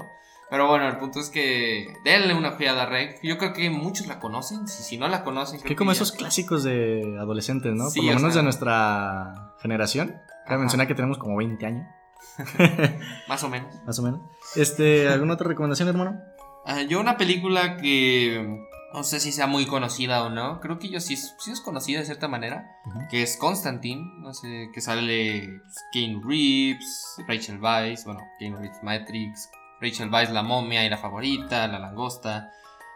Pero bueno, el punto es que denle una ojeada a Rec. Yo creo que muchos la conocen. Si, si no la conocen, creo que como esos clásicos de adolescentes, ¿no? Por lo menos de nuestra generación. Cabe mencionar que tenemos como 20 años. [LAUGHS] Más o menos. Más o menos. Este, ¿alguna otra recomendación, hermano? Ah, yo una película que no sé si sea muy conocida o no. Creo que yo sí, sí es conocida de cierta manera. Que es Constantine. No sé, que sale Kane Reeves, Rachel Weisz, bueno, Kane Reeves Matrix, Rachel Weisz, la momia y la favorita, la langosta.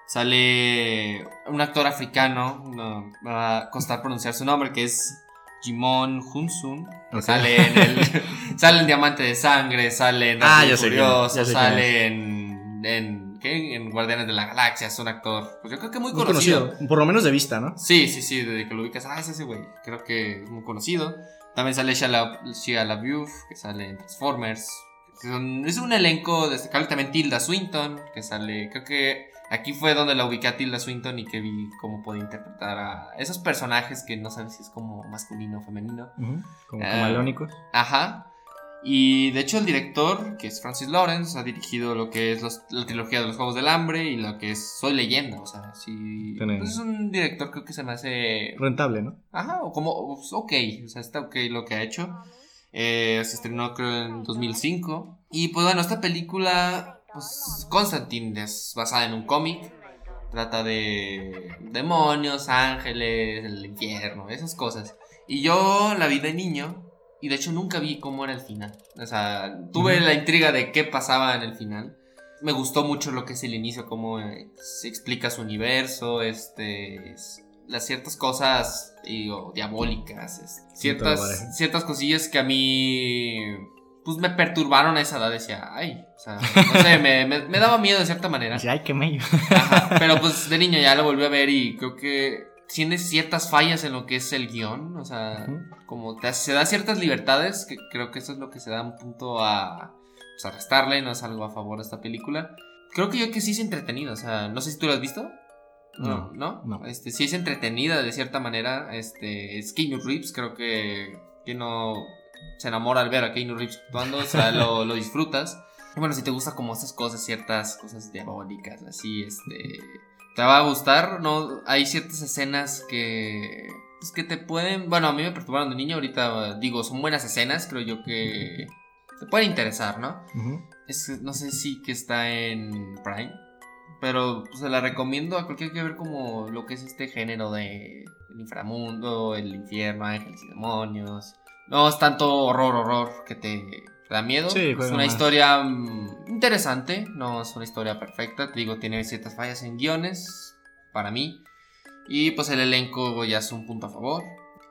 Sale un actor africano, no va a costar pronunciar su nombre, que es Jimon Hunsun. Sale en el. [LAUGHS] sale en Diamante de Sangre, sale en ah, Furioso, sale en, en. ¿Qué? En Guardianes de la Galaxia, es un actor. Pues yo creo que muy, conocido. Por lo menos de vista, ¿no? Sí, sí, sí, desde que lo ubicas. Ah, es ese güey. Creo que es muy conocido. También sale Shia LaBeouf, que sale en Transformers es un elenco destacable también Tilda Swinton, que sale, creo que aquí fue donde la ubiqué a Tilda Swinton y que vi cómo puede interpretar a esos personajes que no sabes si es como masculino o femenino. Como uh. Ajá. Y de hecho el director, que es Francis Lawrence, ha dirigido lo que es la trilogía de los Juegos del Hambre y lo que es Soy Leyenda. O sea, sí... Pues es un director creo que se me hace... Rentable, ¿no? Ajá, o como... Pues, ok, o sea, está ok lo que ha hecho. Eh, se estrenó creo en 2005. Y pues bueno, esta película, pues Constantine es basada en un cómic. Trata de demonios, ángeles, el infierno, esas cosas. Y yo la vi de niño y de hecho nunca vi cómo era el final. O sea, tuve la intriga de qué pasaba en el final. Me gustó mucho lo que es el inicio, cómo eh, se explica su universo, este, las ciertas cosas digo, diabólicas, ciertas, ciertas cosillas que a mí pues me perturbaron a esa edad, decía, ay, o sea, no sé, me, me, daba miedo de cierta manera. [LAUGHS] ay, qué medio. pero pues de niño ya lo volví a ver y creo que tiene ciertas fallas en lo que es el guion, o sea, como se da ciertas libertades, que creo que eso es lo que se da un punto a, pues, a restarle, no es algo a favor de esta película. Creo que yo que sí es entretenida, o sea, no sé si tú lo has visto. No, ¿no? no. Este, sí es entretenida de cierta manera, este, es Keanu Reeves, creo que, que no se enamora al ver a Keanu Reeves actuando, o sea, lo, lo disfrutas. Bueno, si te gusta como estas cosas, ciertas cosas diabólicas, así, este te va a gustar, ¿no? Hay ciertas escenas que. Pues que te pueden. Bueno, a mí me perturbaron de niño, ahorita digo, son buenas escenas, creo yo que. Te pueden interesar, ¿no? es, no sé si que está en Prime. Pero pues, se la recomiendo a cualquiera que ver como lo que es este género de el inframundo, el infierno, ángeles y demonios. No es tanto horror, horror que te da miedo. es una historia mm, interesante, no es una historia perfecta. Te digo, tiene ciertas fallas en guiones, para mí. Y pues el elenco ya es un punto a favor.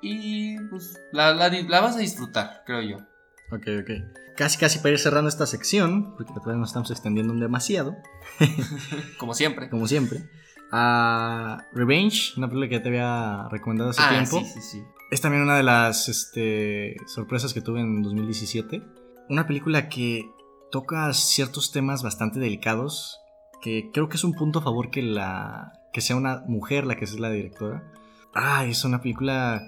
Y pues la, vas a disfrutar, creo yo. Ok, ok. Casi, casi para ir cerrando esta sección, porque todavía nos estamos extendiendo demasiado. [LAUGHS] Como siempre. Como siempre. A Revenge, una película que ya te había recomendado hace ah, tiempo. Sí, sí, sí. Es también una de las este, sorpresas que tuve en 2017 una película que toca ciertos temas bastante delicados, que creo que es un punto a favor que, la, que sea una mujer la que es la directora. Ah, es una película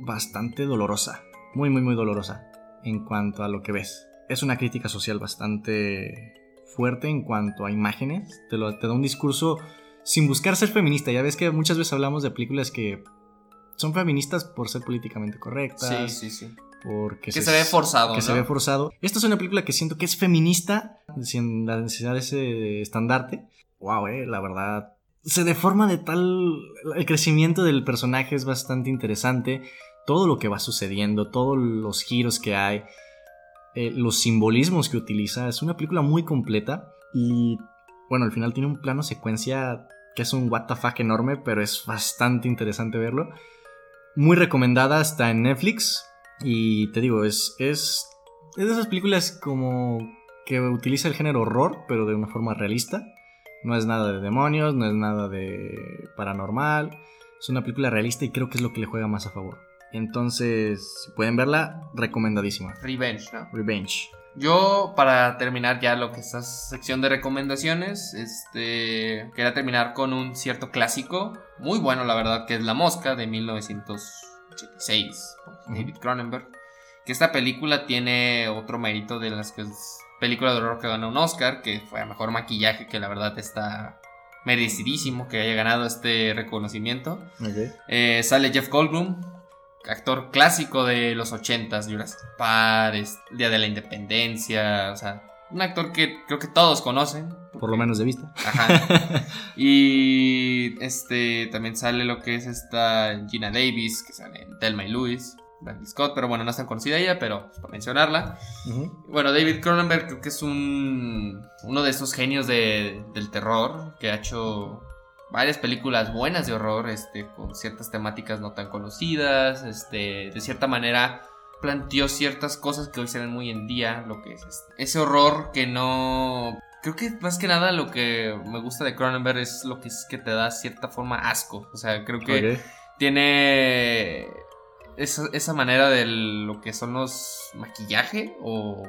bastante dolorosa, muy, muy, muy dolorosa en cuanto a lo que ves. Es una crítica social bastante fuerte en cuanto a imágenes, te, lo, te da un discurso sin buscar ser feminista. Ya ves que muchas veces hablamos de películas que son feministas por ser políticamente correctas. Sí, sí, sí. Porque que se, ve forzado. Que se ve forzado. Esta es una película que siento que es feminista, sin la necesidad de ese estandarte. Wow, eh, la verdad. Se deforma de tal. El crecimiento del personaje es bastante interesante. Todo lo que va sucediendo, todos los giros que hay, eh, los simbolismos que utiliza. Es una película muy completa. Y bueno, al final tiene un plano secuencia que es un fuck enorme, pero es bastante interesante verlo. Muy recomendada, está en Netflix. Y te digo, es, es, es de esas películas como que utiliza el género horror, pero de una forma realista. No es nada de demonios, no es nada de paranormal. Es una película realista y creo que es lo que le juega más a favor. Entonces, si pueden verla, recomendadísima. Revenge, ¿no? Revenge. Yo, para terminar ya lo que es esta sección de recomendaciones, este, quería terminar con un cierto clásico, muy bueno la verdad, que es La Mosca de 1900. 86 David Cronenberg. Que esta película tiene otro mérito de las que es película de horror que ganó un Oscar, que fue a mejor maquillaje, que la verdad está merecidísimo que haya ganado este reconocimiento. Eh, sale Jeff Goldblum, actor clásico de los 80s, Jurassic Park, Día de la Independencia, o sea, un actor que creo que todos conocen. Por lo menos de vista. Ajá. [LAUGHS] y este también sale lo que es esta Gina Davis, que sale en Thelma y Louis. Bradley Scott, pero bueno, no es tan conocida ella, pero para mencionarla. Bueno, David Cronenberg creo que es un uno de estos genios de, del terror que ha hecho varias películas buenas de horror, este, con ciertas temáticas no tan conocidas, este, de cierta manera planteó ciertas cosas que hoy se ven muy en día, lo que es este, ese horror que no... Creo que más que nada lo que me gusta de Cronenberg es lo que es que te da cierta forma asco. O sea, creo que tiene esa, manera de lo que son los maquillaje o...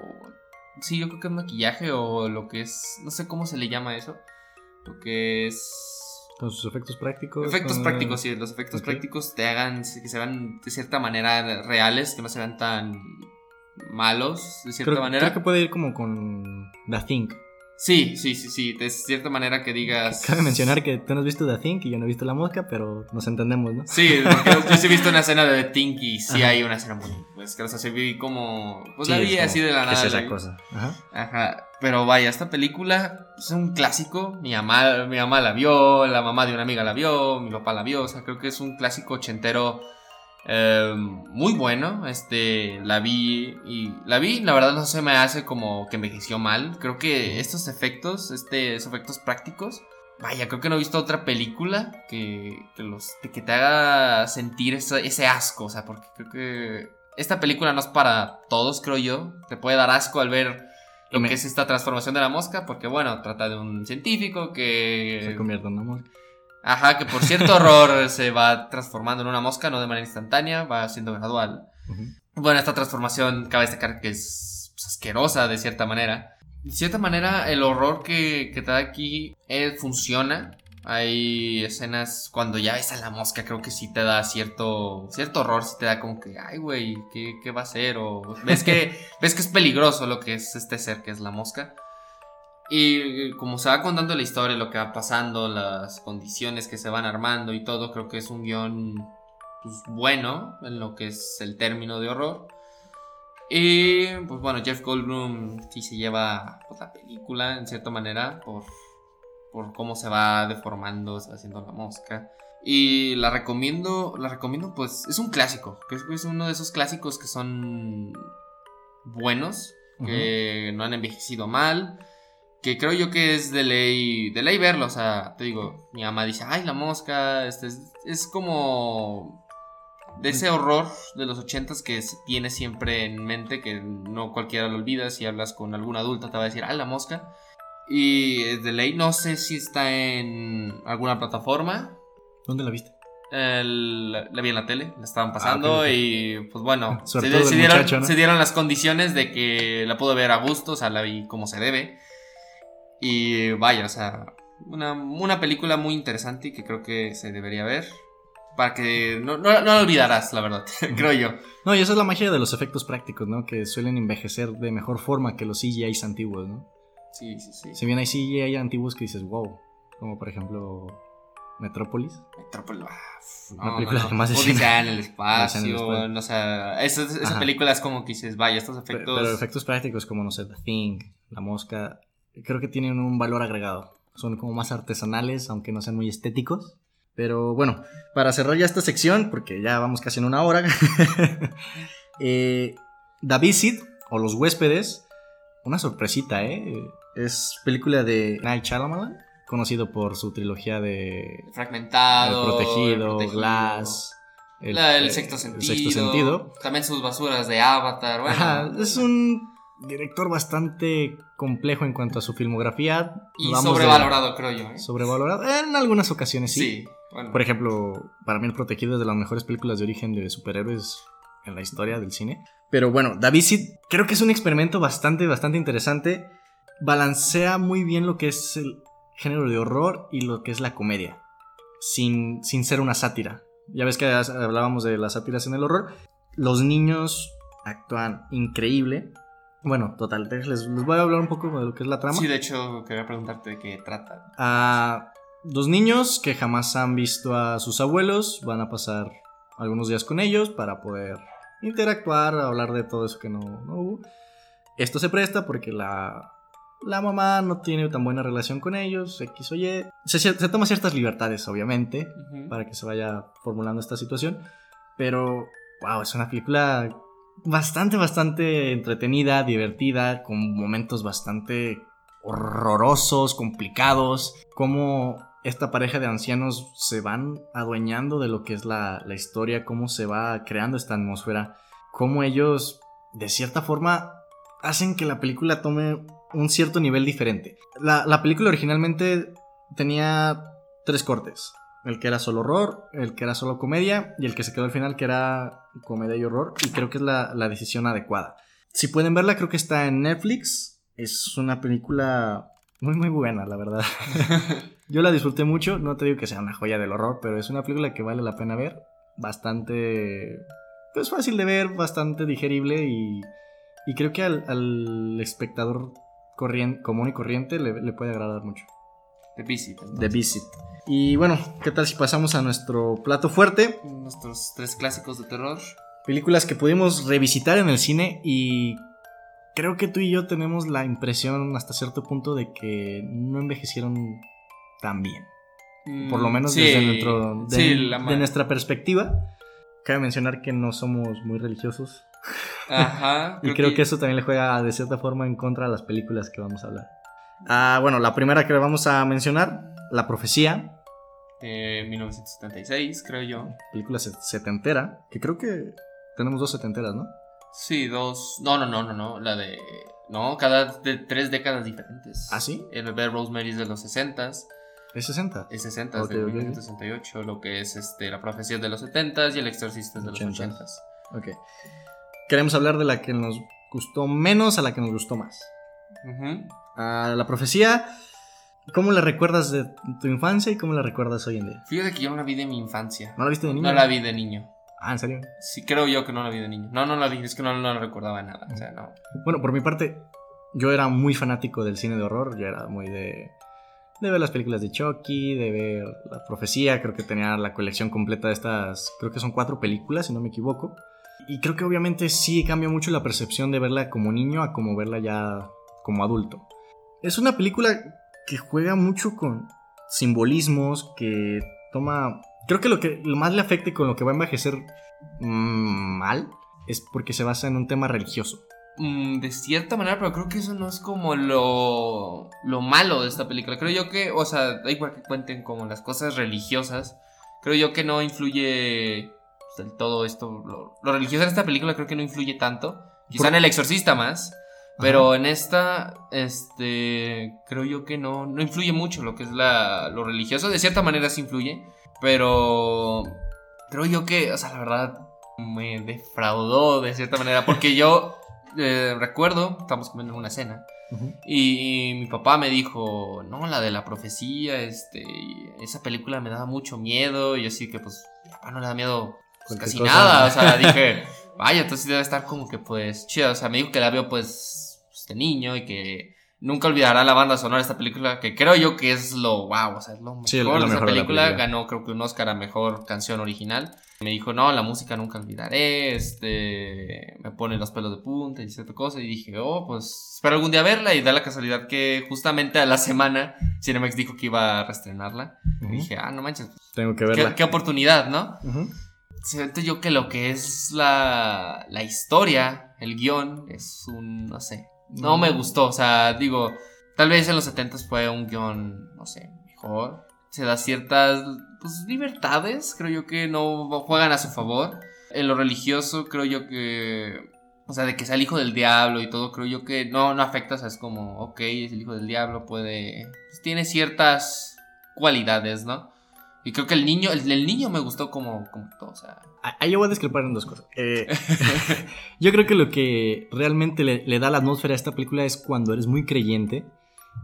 Sí, yo creo que es maquillaje o lo que es... No sé cómo se le llama eso. Lo que es con sus efectos prácticos. Efectos prácticos, sí. Los efectos prácticos te hagan que se vean de cierta manera reales, que no se vean tan malos, de cierta manera. Creo que puede ir como con The Think. Sí, sí, sí, sí, de cierta manera que digas... Cabe mencionar que tú no has visto The Think y yo no he visto La Mosca, pero nos entendemos, ¿no? Sí, porque [LAUGHS] yo sí he visto una escena de The Think y sí hay una escena muy... Pues que o sea, se vi como... Pues la vi así de la nada. Es esa cosa. Ajá. Ajá. Pero vaya, esta película es un clásico. Mi mamá, mi mamá la vio, la mamá de una amiga la vio, mi papá la vio. O sea, creo que es un clásico ochentero Em, muy bueno. Este, la vi y la vi, la verdad no se me hace como que envejeció mal. Creo que estos efectos, este, efectos prácticos, vaya, creo que no he visto otra película que, que los, que te haga sentir ese, asco. O sea, porque creo que esta película no es para todos, creo yo. Te puede dar asco al ver lo que es esta transformación de la mosca, porque bueno, trata de un científico que... Se convierte en una mosca. Ajá, que por cierto horror [LAUGHS] se va transformando en una mosca, no de manera instantánea, va siendo gradual. Bueno, esta transformación cabe destacar que es pues, asquerosa de cierta manera. De cierta manera, el horror que, que da aquí eh, funciona. Hay escenas cuando ya ves a la mosca, creo que sí te da cierto, cierto horror, sí te da como que, ay, güey, ¿qué, ¿qué, va a hacer? O ves que, [LAUGHS] ves que es peligroso lo que es este ser que es la mosca. Y como se va contando la historia, lo que va pasando, las condiciones que se van armando y todo, creo que es un guion pues, bueno en lo que es el término de horror. Y pues bueno, Jeff Goldblum sí se lleva pues, la película en cierta manera por por cómo se va deformando, se va haciendo la mosca. Y la recomiendo, la recomiendo pues es un clásico, que es uno de esos clásicos que son buenos, que no han envejecido mal, que creo yo que es de ley, de ley verlo, o sea, te digo, mi mamá dice, ay, la mosca, este es, es como de ese horror de los ochentas que tiene siempre en mente, que no cualquiera lo olvida, si hablas con algún adulto te va a decir, ay, la mosca. Y de ley, no sé si está en alguna plataforma. ¿Dónde la viste? la, vi en la tele, la estaban ah, pasando y pues bueno, [LAUGHS] se, dieron, las condiciones de que la puedo ver a gusto, o sea, la vi como se debe. Y vaya, o sea, una, una película muy interesante y que creo que se debería ver. Para que no, no, no olvidarás, la verdad, [LAUGHS] creo yo. No, y esa es la magia de los efectos prácticos, ¿no? Que suelen envejecer de mejor forma que los CGIs antiguos, ¿no? Sí, sí, sí. Si bien hay hay antiguos que dices, wow. Como por ejemplo Metrópolis. Metrópolis, ah, una película que más es [LAUGHS] en el espacio. no, esa, esa película es como que dices, vaya, estos efectos. Pero, efectos prácticos como, no sé, The Thing, La Mosca, creo que tienen un valor agregado. Son como más artesanales, aunque no sean muy estéticos. Pero bueno, para cerrar ya esta sección, porque ya vamos casi en una hora. [LAUGHS] eh, The Visit, o Los Huéspedes, una sorpresita, ¿eh? Es película de Night Shyamalan, conocido por su trilogía de Fragmentado, El Protegido, Glass, el, eh, sexto, sentido, También sus basuras de Avatar. Bueno, es un director bastante complejo en cuanto a su filmografía. Y sobrevalorado, creo yo. ¿eh? Sobrevalorado. En algunas ocasiones sí. Por ejemplo, para mí El Protegido es de las mejores películas de origen de superhéroes en la historia del cine. Pero bueno, David creo que es un experimento bastante, bastante interesante balancea muy bien lo que es el género de horror y lo que es la comedia, sin, sin ser una sátira. Ya ves que hablábamos de las sátiras en el horror. Los niños actúan increíble. Bueno, total, les, voy a hablar un poco de lo que es la trama. Sí, de hecho, quería preguntarte de qué trata. A dos niños que jamás han visto a sus abuelos van a pasar algunos días con ellos para poder interactuar, hablar de todo eso que no, no hubo. Esto se presta porque la, la mamá no tiene tan buena relación con ellos, X o Y. Se, toma ciertas libertades, obviamente, para que se vaya formulando esta situación. Pero, wow, es una película bastante, bastante entretenida, divertida, con momentos bastante horrorosos, complicados. Cómo esta pareja de ancianos se van adueñando de lo que es la, la historia, cómo se va creando esta atmósfera. Cómo ellos, de cierta forma, hacen que la película tome un cierto nivel diferente. La, película originalmente tenía tres cortes. El que era solo horror, el que era solo comedia y el que se quedó al final que era comedia y horror. Y creo que es la, decisión adecuada. Si pueden verla, creo que está en Netflix. Es una película muy muy buena, la verdad. [LAUGHS] Yo la disfruté mucho. No te digo que sea una joya del horror, pero es una película que vale la pena ver. Bastante... Pues fácil de ver, bastante digerible y... Y creo que al, al espectador común y corriente le, puede agradar mucho. The Visit. The Visit. Y bueno, ¿qué tal si pasamos a nuestro plato fuerte? Nuestros tres clásicos de terror. Películas que pudimos revisitar en el cine y creo que tú y yo tenemos la impresión hasta cierto punto de que no envejecieron tan bien. Por lo mm, menos desde dentro de, de nuestra perspectiva. Cabe mencionar que no somos muy religiosos. Ajá. [LAUGHS] y creo que... eso también le juega de cierta forma en contra a las películas que vamos a hablar. Ah, bueno, la primera que vamos a mencionar, La Profecía. De 1976, creo yo. Película setentera, que creo que tenemos dos setenteras, ¿no? Sí, dos. No, no, no, no, no. La de. No, cada de tres décadas diferentes. ¿Ah, sí? El bebé Rosemary es de los 60 ¿Es 60? Es 60, Ok, de ok. 1968, lo que es este, La profecía de los 70 y El exorcista de los 80s. 80s. Ok. Queremos hablar de la que nos gustó menos a la que nos gustó más. Ujú. A la profecía, ¿cómo la recuerdas de tu infancia y cómo la recuerdas hoy en día? Fíjate que yo no la vi de mi infancia. ¿No la viste de niño? No la vi de niño. Ah, ¿en serio? Sí, creo yo que no la vi de niño. No, no la vi, es que no, no recordaba nada. O sea, no. Bueno, por mi parte, yo era muy fanático del cine de horror. Yo era muy de, de ver las películas de Chucky, de ver La Profecía. Creo que tenía la colección completa de estas. Creo que son cuatro películas, si no me equivoco. Y creo que obviamente sí cambia mucho la percepción de verla como niño a como verla ya como adulto. Es una película que juega mucho con simbolismos, que toma... Creo que lo que lo más le afecte con lo que va a envejecer mm, mal es porque se basa en un tema religioso. Mm, de cierta manera, pero creo que eso no es como lo, lo malo de esta película. Creo yo que, o sea, da igual que cuenten como las cosas religiosas, creo yo que no influye pues, del todo esto. Lo, lo religioso en esta película creo que no influye tanto. Quizá Por- en El Exorcista más. Pero en esta, este, creo yo que no, no influye mucho lo que es la, lo religioso. De cierta manera sí influye, pero creo yo que, o sea, la verdad me defraudó de cierta manera. Porque yo [LAUGHS] eh, recuerdo, estamos comiendo en una cena, y, mi papá me dijo, no, la de la profecía, este, esa película me daba mucho miedo. Y yo así que, pues, mi papá no le da miedo pues, casi cosa. nada. O sea, dije, [LAUGHS] vaya, entonces debe estar como que, pues, chida. O sea, me dijo que la veo, pues, de niño y que nunca olvidará la banda sonora de esta película, que creo yo que es lo wow, o sea, es lo mejor, Sí, de la película. Ganó, creo que un Oscar a mejor canción original. Me dijo, no, la música nunca olvidaré, este, me pone los pelos de punta y cierta cosa. Y dije, oh, pues espero algún día verla. Y da la casualidad que justamente a la semana Cinemax dijo que iba a reestrenarla. Y dije, ah, no manches, pues, Tengo que verla. qué oportunidad, ¿no? Ujú. Siento yo que lo que es la, la historia, el guion, es un, no sé, no me gustó. O sea, digo, tal vez en los 70 fue un guion, no sé, mejor. Se da ciertas pues, libertades, creo yo que no juegan a su favor. En lo religioso, creo yo que, o sea, de que sea el hijo del diablo y todo, creo yo que no, no afecta. O sea, es como, ok, es el hijo del diablo, puede, pues, tiene ciertas cualidades, ¿no? Y creo que el niño, el, el niño me gustó como, como todo, o sea. Ah, Ahí yo voy a discrepar en dos cosas. Eh, [LAUGHS] yo creo que lo que realmente le, le da la atmósfera a esta película es cuando eres muy creyente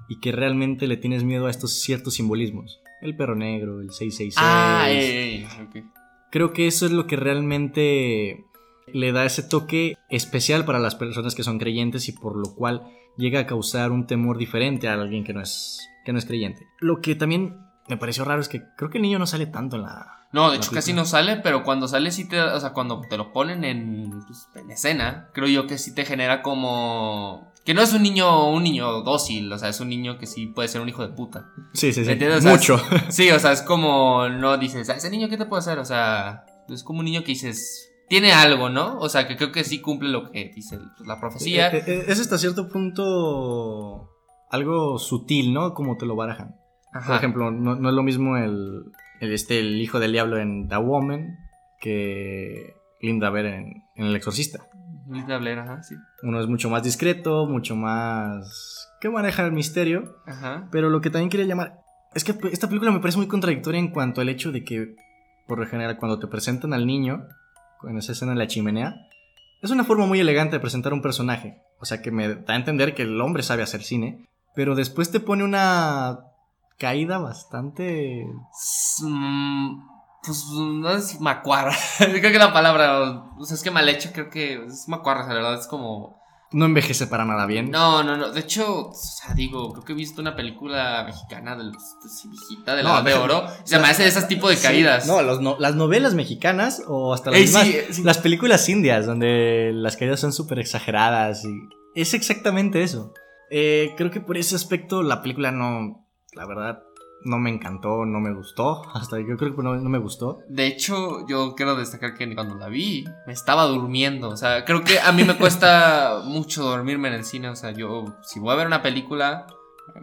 y que realmente le tienes miedo a estos ciertos simbolismos. El perro negro, el 666. Ah, eh, eh, ok. Creo que eso es lo que realmente le da ese toque especial para las personas que son creyentes y por lo cual llega a causar un temor diferente a alguien que no es, que no es creyente. Lo que también me pareció raro es que creo que el niño no sale tanto en la... No, de hecho casi no sale, pero cuando sale sí te, o sea, cuando te lo ponen en, pues, en escena, creo yo que sí te genera como que no es un niño, un niño dócil, o sea, es un niño que sí puede ser un hijo de puta. Sí, sí, ¿Me sí. entiendes? O sea, Mucho. Sí, o sea, es como no dices, "Ah, ese niño qué te puede hacer, o sea, es como un niño que dices tiene algo, ¿no? O sea, que creo que sí cumple lo que dice pues, la profecía. Eh, eh, Es hasta cierto punto algo sutil, ¿no? Como te lo barajan. Por Ajá. ejemplo, no, no es lo mismo el, el, este, el hijo del diablo en The Woman que Linda Ver en, en El Exorcista. Linda Blair, ajá, sí. Uno es mucho más discreto, mucho más... que maneja el misterio. Ajá. Pero lo que también quería llamar... Es que esta película me parece muy contradictoria en cuanto al hecho de que, por lo general, cuando te presentan al niño, en esa escena en la chimenea, es una forma muy elegante de presentar un personaje. O sea que me da a entender que el hombre sabe hacer cine, pero después te pone una caída bastante... Mm, Pues no es macuarra. [LAUGHS] creo que la palabra, o sea, es que mal hecho, creo que es macuarra, la verdad, es como. No envejece para nada bien. No, no, no. De hecho, o sea, digo, creo que he visto una película mexicana de, los, de viejita, de la No, de oro. Se me hace ese tipo de Sí, caídas. no, los no- las novelas mexicanas o hasta las, Ey, mismas- sí, sí. las películas indias, donde las caídas son súper exageradas. Y es exactamente eso. Eh, creo que por ese aspecto la película no, la verdad, no me encantó, no me gustó. [LAUGHS] Hasta yo creo que no, no me gustó. De hecho, yo quiero destacar que cuando la vi, me estaba durmiendo. O sea, creo que a mí me cuesta [LAUGHS] mucho dormirme en el cine. O sea, yo, si voy a ver una película,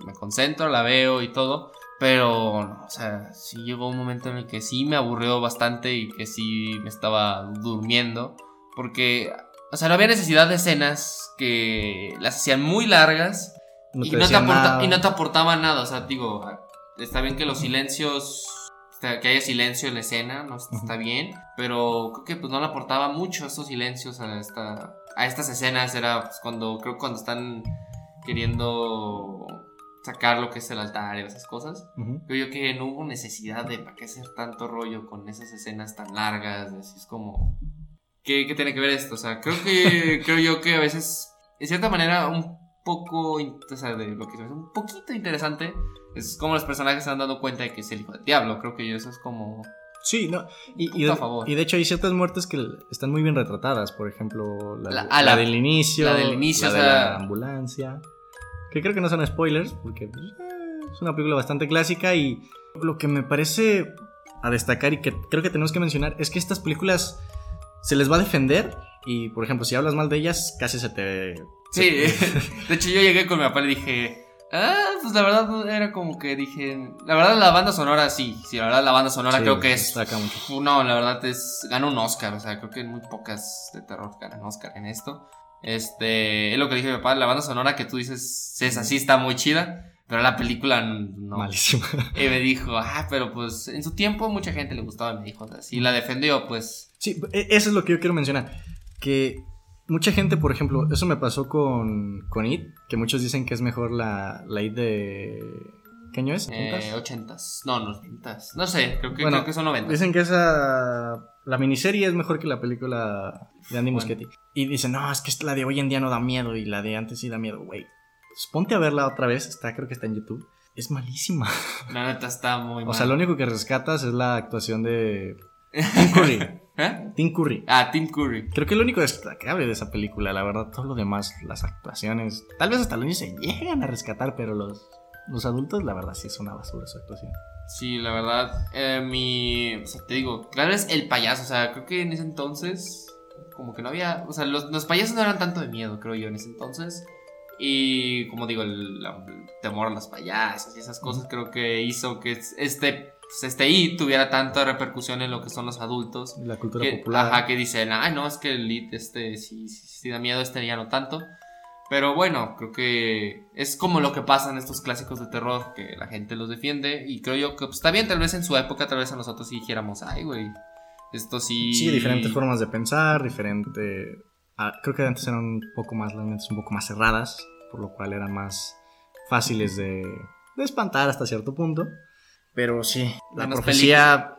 me concentro, la veo y todo. Pero, no, o sea, sí llegó un momento en el que sí me aburrió bastante y que sí me estaba durmiendo. Porque, o sea, no había necesidad de escenas que las hacían muy largas No y, no te aporta- nada. y no te aportaba nada. O sea, digo, está bien que los silencios, que haya silencio en la escena, no está bien, pero creo que pues no le aportaba mucho esos silencios a esta a estas escenas era pues, cuando creo cuando están queriendo sacar lo que es el altar y esas cosas. Creo yo que no hubo necesidad de para qué hacer tanto rollo con esas escenas tan largas, es como ¿qué, ¿qué, tiene que ver esto? O sea, creo que creo yo que a veces de cierta manera un poco, o sea, de lo que es un poquito interesante es como los personajes se han dado cuenta de que es el hijo del diablo. Creo que eso es como Sí, no. Y, de, hecho hay ciertas muertes que están muy bien retratadas. Por ejemplo, la, la, del inicio. La del inicio, la de la ambulancia. Que creo que no son spoilers, porque pues, eh, es una película bastante clásica. Y lo que me parece a destacar y que creo que tenemos que mencionar es que estas películas se les va a defender. Y por ejemplo, si hablas mal de ellas, casi se te. Sí, [LAUGHS] de hecho yo llegué con mi papá y dije. Ah, pues la verdad era como que dije. La verdad, la banda sonora sí. Sí, la verdad, la banda sonora creo que es. No, la verdad es. Gana un Oscar. O sea, creo que muy pocas de terror ganan Oscar en esto. Este. Es lo que dije mi papá. La banda sonora que tú dices es así, está muy chida. Pero la película no. Malísima. Y me dijo, ah, pero pues en su tiempo mucha gente le gustaba. Me dijo, si la defendió, pues. Sí, e, eso es lo que yo quiero mencionar. Que mucha gente, por ejemplo, eso me pasó con, con It, que muchos dicen que es mejor la, la It de... ¿Qué año es? Eh, 80 No, no, 80 No sé, creo que, creo que son 90. Dicen que esa... La miniserie es mejor que la película de Andy Muschietti. Y dicen, no, es que la de hoy en día no da miedo y la de antes sí da miedo, güey. Pues ponte a verla otra vez, está, creo que está en YouTube. Es malísima. La neta está muy mal. O sea, lo único que rescatas es la actuación de [LAUGHS] Tim Curry. ¿Eh? Tim Curry. Ah, Tim Curry. Creo que lo único destacable de esa película, la verdad, todo lo demás, las actuaciones, tal vez hasta los niños se llegan a rescatar, pero los, los adultos, la verdad, sí es una basura su actuación. Sí, la verdad, eh, mi. O sea, te digo, claro, es el payaso, o sea, creo que en ese entonces, como que no había. O sea, los, los payasos no eran tanto de miedo, creo yo, en ese entonces. Y como digo, el, el temor a los payasos y esas cosas, creo que hizo que este pues, este y tuviera tanta repercusión en lo que son los adultos. La cultura que, popular. Ajá, que dicen, ay, no, es que el lead, este, si, si, da miedo, este ya no tanto. Pero bueno, creo que es como lo que pasa en estos clásicos de terror, que la gente los defiende. Y creo yo que pues, está bien, tal vez en su época, tal vez a nosotros sí dijéramos, ay, güey, esto sí. Sí, diferentes formas de pensar, diferente. Ah, creo que antes eran un poco más, las mentes un poco más cerradas, por lo cual eran más fáciles de, de espantar hasta cierto punto. Pero sí, la profecía,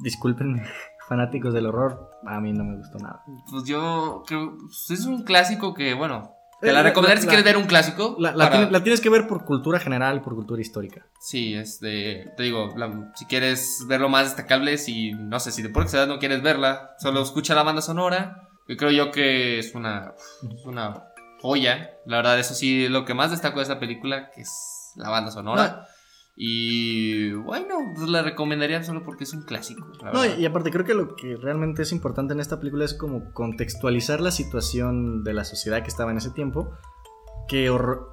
disculpen, [LAUGHS] fanáticos del horror, a mí no me gustó nada. Pues yo creo, pues es un clásico que, bueno, te la, recomendaré si quieres ver un clásico. La, tienes, que ver por cultura general, por cultura histórica. Sí, este, te digo, si quieres ver lo más destacable, si, no sé, si de por no quieres verla, solo escucha la banda sonora. Yo creo yo que es una, es una joya. La verdad, eso sí, lo que más destaco de esa película, que es la banda sonora. Y bueno, pues la recomendaría solo porque es un clásico. No, y aparte creo que lo que realmente es importante en esta película es como contextualizar la situación de la sociedad que estaba en ese tiempo que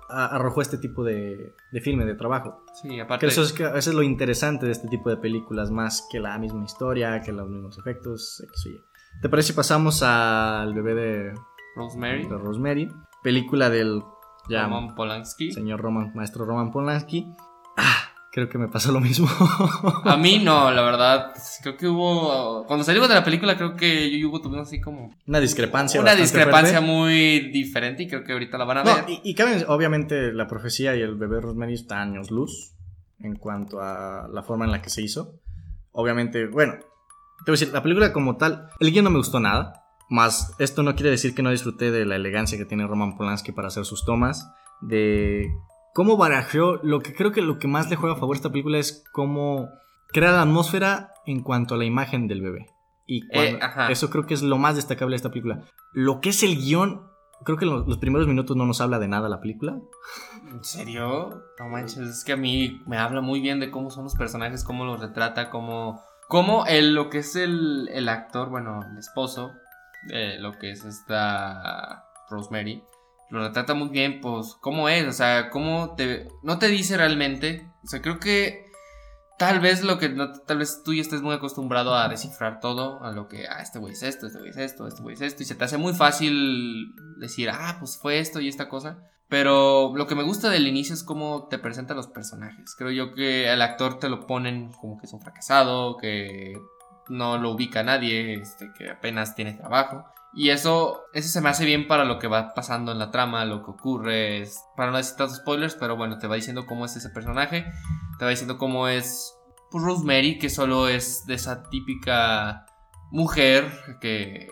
arrojó este tipo de, de filme, de trabajo. Sí, aparte. eso, es, eso es lo interesante de este tipo de películas, más que la misma historia, que los mismos efectos, ¿Te parece si pasamos al bebé de Rosemary? De Rosemary, película del Roman Polanski. Señor Roman, maestro Roman Polanski. Creo que me pasó lo mismo. [LAUGHS] a mí no, la verdad. Creo que hubo. Cuando salimos de la película, creo que yo y Hugo tuvimos así como. Una discrepancia. Una discrepancia muy diferente y creo que ahorita la van a ver. y, y cabe, obviamente, la profecía y el bebé Rosemary está años luz en cuanto a la forma en la que se hizo. Obviamente, bueno, te voy a decir, la película como tal, el guion no me gustó nada. Más, esto no quiere decir que no disfruté de la elegancia que tiene Roman Polanski para hacer sus tomas. De cómo barajó, lo que creo que lo que más le juega a favor a esta película es cómo crea la atmósfera en cuanto a la imagen del bebé. Y eh, eso creo que es lo más destacable de esta película. Lo que es el guion, creo que los, primeros minutos no nos habla de nada la película. ¿En serio? No manches, es que a mí me habla muy bien de cómo son los personajes, cómo los retrata, cómo... Cómo el, lo que es el, el actor, bueno, el esposo, de lo que es esta Rosemary, lo retrata muy bien, pues, cómo es, o sea, cómo te... No te dice realmente, o sea, creo que tal vez lo que... tal vez tú ya estés muy acostumbrado a descifrar todo, a lo que, ah, este güey es esto, este güey es esto, este güey es esto, y se te hace muy fácil decir, ah, pues fue esto y esta cosa. Pero lo que me gusta del inicio es cómo te presentan los personajes. Creo yo que al actor te lo ponen como que es un fracasado, que no lo ubica nadie, este, que apenas tiene trabajo. Y eso, eso se me hace bien para lo que va pasando en la trama, lo que ocurre. Es, para no decir tantos spoilers, pero bueno, te va diciendo cómo es ese personaje. Te va diciendo cómo es pues, Rosemary, que solo es de esa típica mujer que,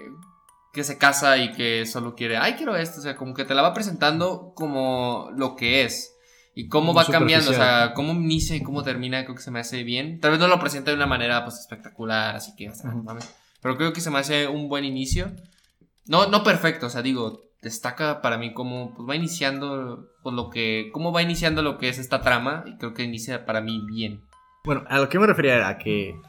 que se casa y que solo quiere, ay, quiero esto. O sea, como que te la va presentando como lo que es. Y cómo va cambiando, o sea, cómo inicia y cómo termina, creo que se me hace bien. Tal vez no lo presenta de una manera pues espectacular, así que, pero creo que se me hace un buen inicio. No, no perfecto, o sea, digo, destaca para mí cómo pues, va iniciando pues, lo que, cómo va iniciando lo que es esta trama y creo que inicia para mí bien. Bueno, a lo que me refería era que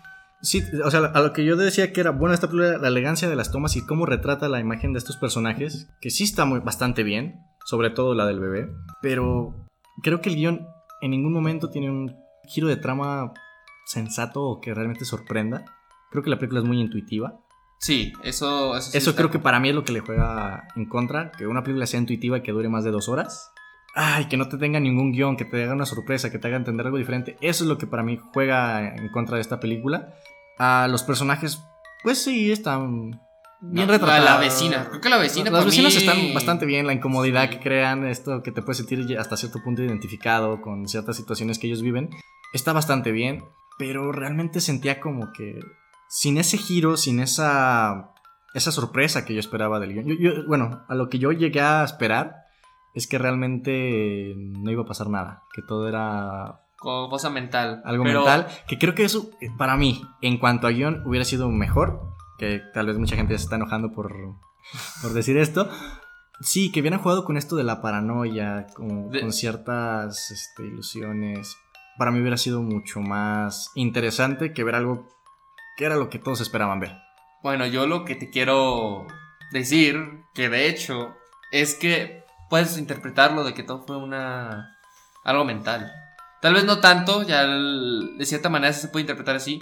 sí, o sea, a lo que yo decía que era buena esta película, la elegancia de las tomas y cómo retrata la imagen de estos personajes, que sí está muy, bastante bien, sobre todo la del bebé, pero creo que el guion en ningún momento tiene un giro de trama sensato o que realmente sorprenda. Creo que la película es muy intuitiva. Sí, eso... Eso, eso creo que para mí es lo que le juega en contra, que una película sea intuitiva y que dure más de dos horas. Ay, que no te tenga ningún guion, que te haga una sorpresa, que te haga entender algo diferente. Eso es lo que para mí juega en contra de esta película. A los personajes, pues sí, están bien retratados. La vecina, creo que la vecina. Los vecinos están bastante bien, la incomodidad que crean, esto que te puedes sentir hasta cierto punto identificado con ciertas situaciones que ellos viven, está bastante bien, pero realmente sentía como que sin ese giro, sin esa, esa sorpresa que yo esperaba del guion. bueno, a lo que yo llegué a esperar es que realmente no iba a pasar nada, que todo era... Cosa mental. Algo mental, que creo que eso, para mí, en cuanto a guion, hubiera sido mejor, que tal vez mucha gente se está enojando por, por decir esto. Sí, que hubieran jugado con esto de la paranoia, con, con ciertas este, ilusiones. Para mí hubiera sido mucho más interesante que ver algo que era lo que todos esperaban ver. Bueno, yo lo que te quiero decir, que de hecho, es que puedes interpretarlo de que todo fue una... algo mental. Tal vez no tanto, ya de cierta manera se puede interpretar así,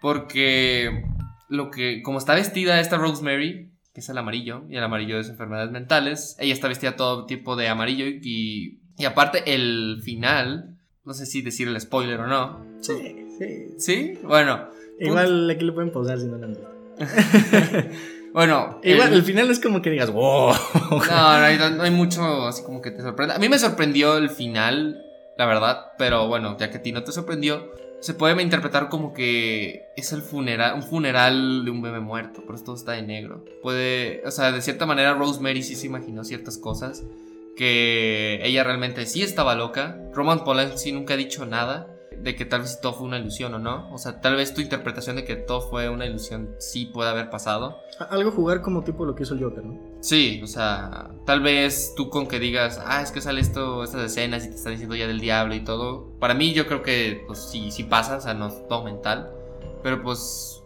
porque lo que, como está vestida esta Rosemary, que es el amarillo, y el amarillo es enfermedades mentales, ella está vestida todo tipo de amarillo y, y aparte el final, no sé si decir el spoiler o no. Sí, sí. ¿Sí? Bueno, Igual aquí lo pueden pausar si no lo han visto. [LAUGHS] bueno, igual el... final es como que digas, wow. no, no hay, mucho así como que te sorprenda. A mí me sorprendió el final, la verdad, pero bueno, ya que a ti no te sorprendió, se puede interpretar como que es el funeral, un funeral de un bebé muerto, por eso todo está de negro. Puede, o sea, de cierta manera Rosemary sí se imaginó ciertas cosas que ella realmente sí estaba loca. Roman Polanski nunca ha dicho nada de que tal vez todo fue una ilusión o no. O sea, tal vez tu interpretación de que todo fue una ilusión sí puede haber pasado. Algo jugar como tipo lo que hizo el Joker, ¿no? Sí, o sea, tal vez tú con que digas, ah, es que sale esto, estas escenas y te está diciendo ya del diablo y todo. Para mí yo creo que pues sí, sí pasa, o sea, no es todo mental. Pero pues,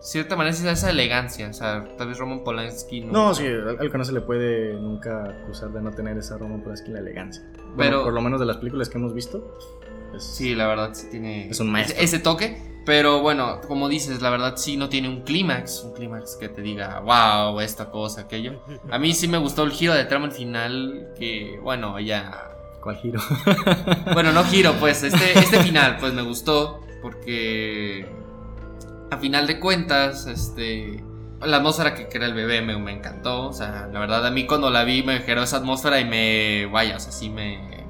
cierta manera es esa elegancia, o sea, tal vez Roman Polanski no... No, sí, al que no se le puede nunca acusar de no tener esa Roman Polanski la elegancia. Pero por lo menos de las películas que hemos visto sí, la verdad sí tiene es un ese toque. Pero bueno, como dices, la verdad sí no tiene un clímax, un clímax que te diga, wow, esta cosa, aquello. A mí sí me gustó el giro de trama al final, que bueno, ya... ¿Cuál giro? [LAUGHS] bueno, no giro, pues este, este final, pues me gustó, porque a final de cuentas, este... La atmósfera que crea el bebé me, me encantó, o sea, la verdad a mí cuando la vi me generó esa atmósfera y me, vaya, o sea, sí me,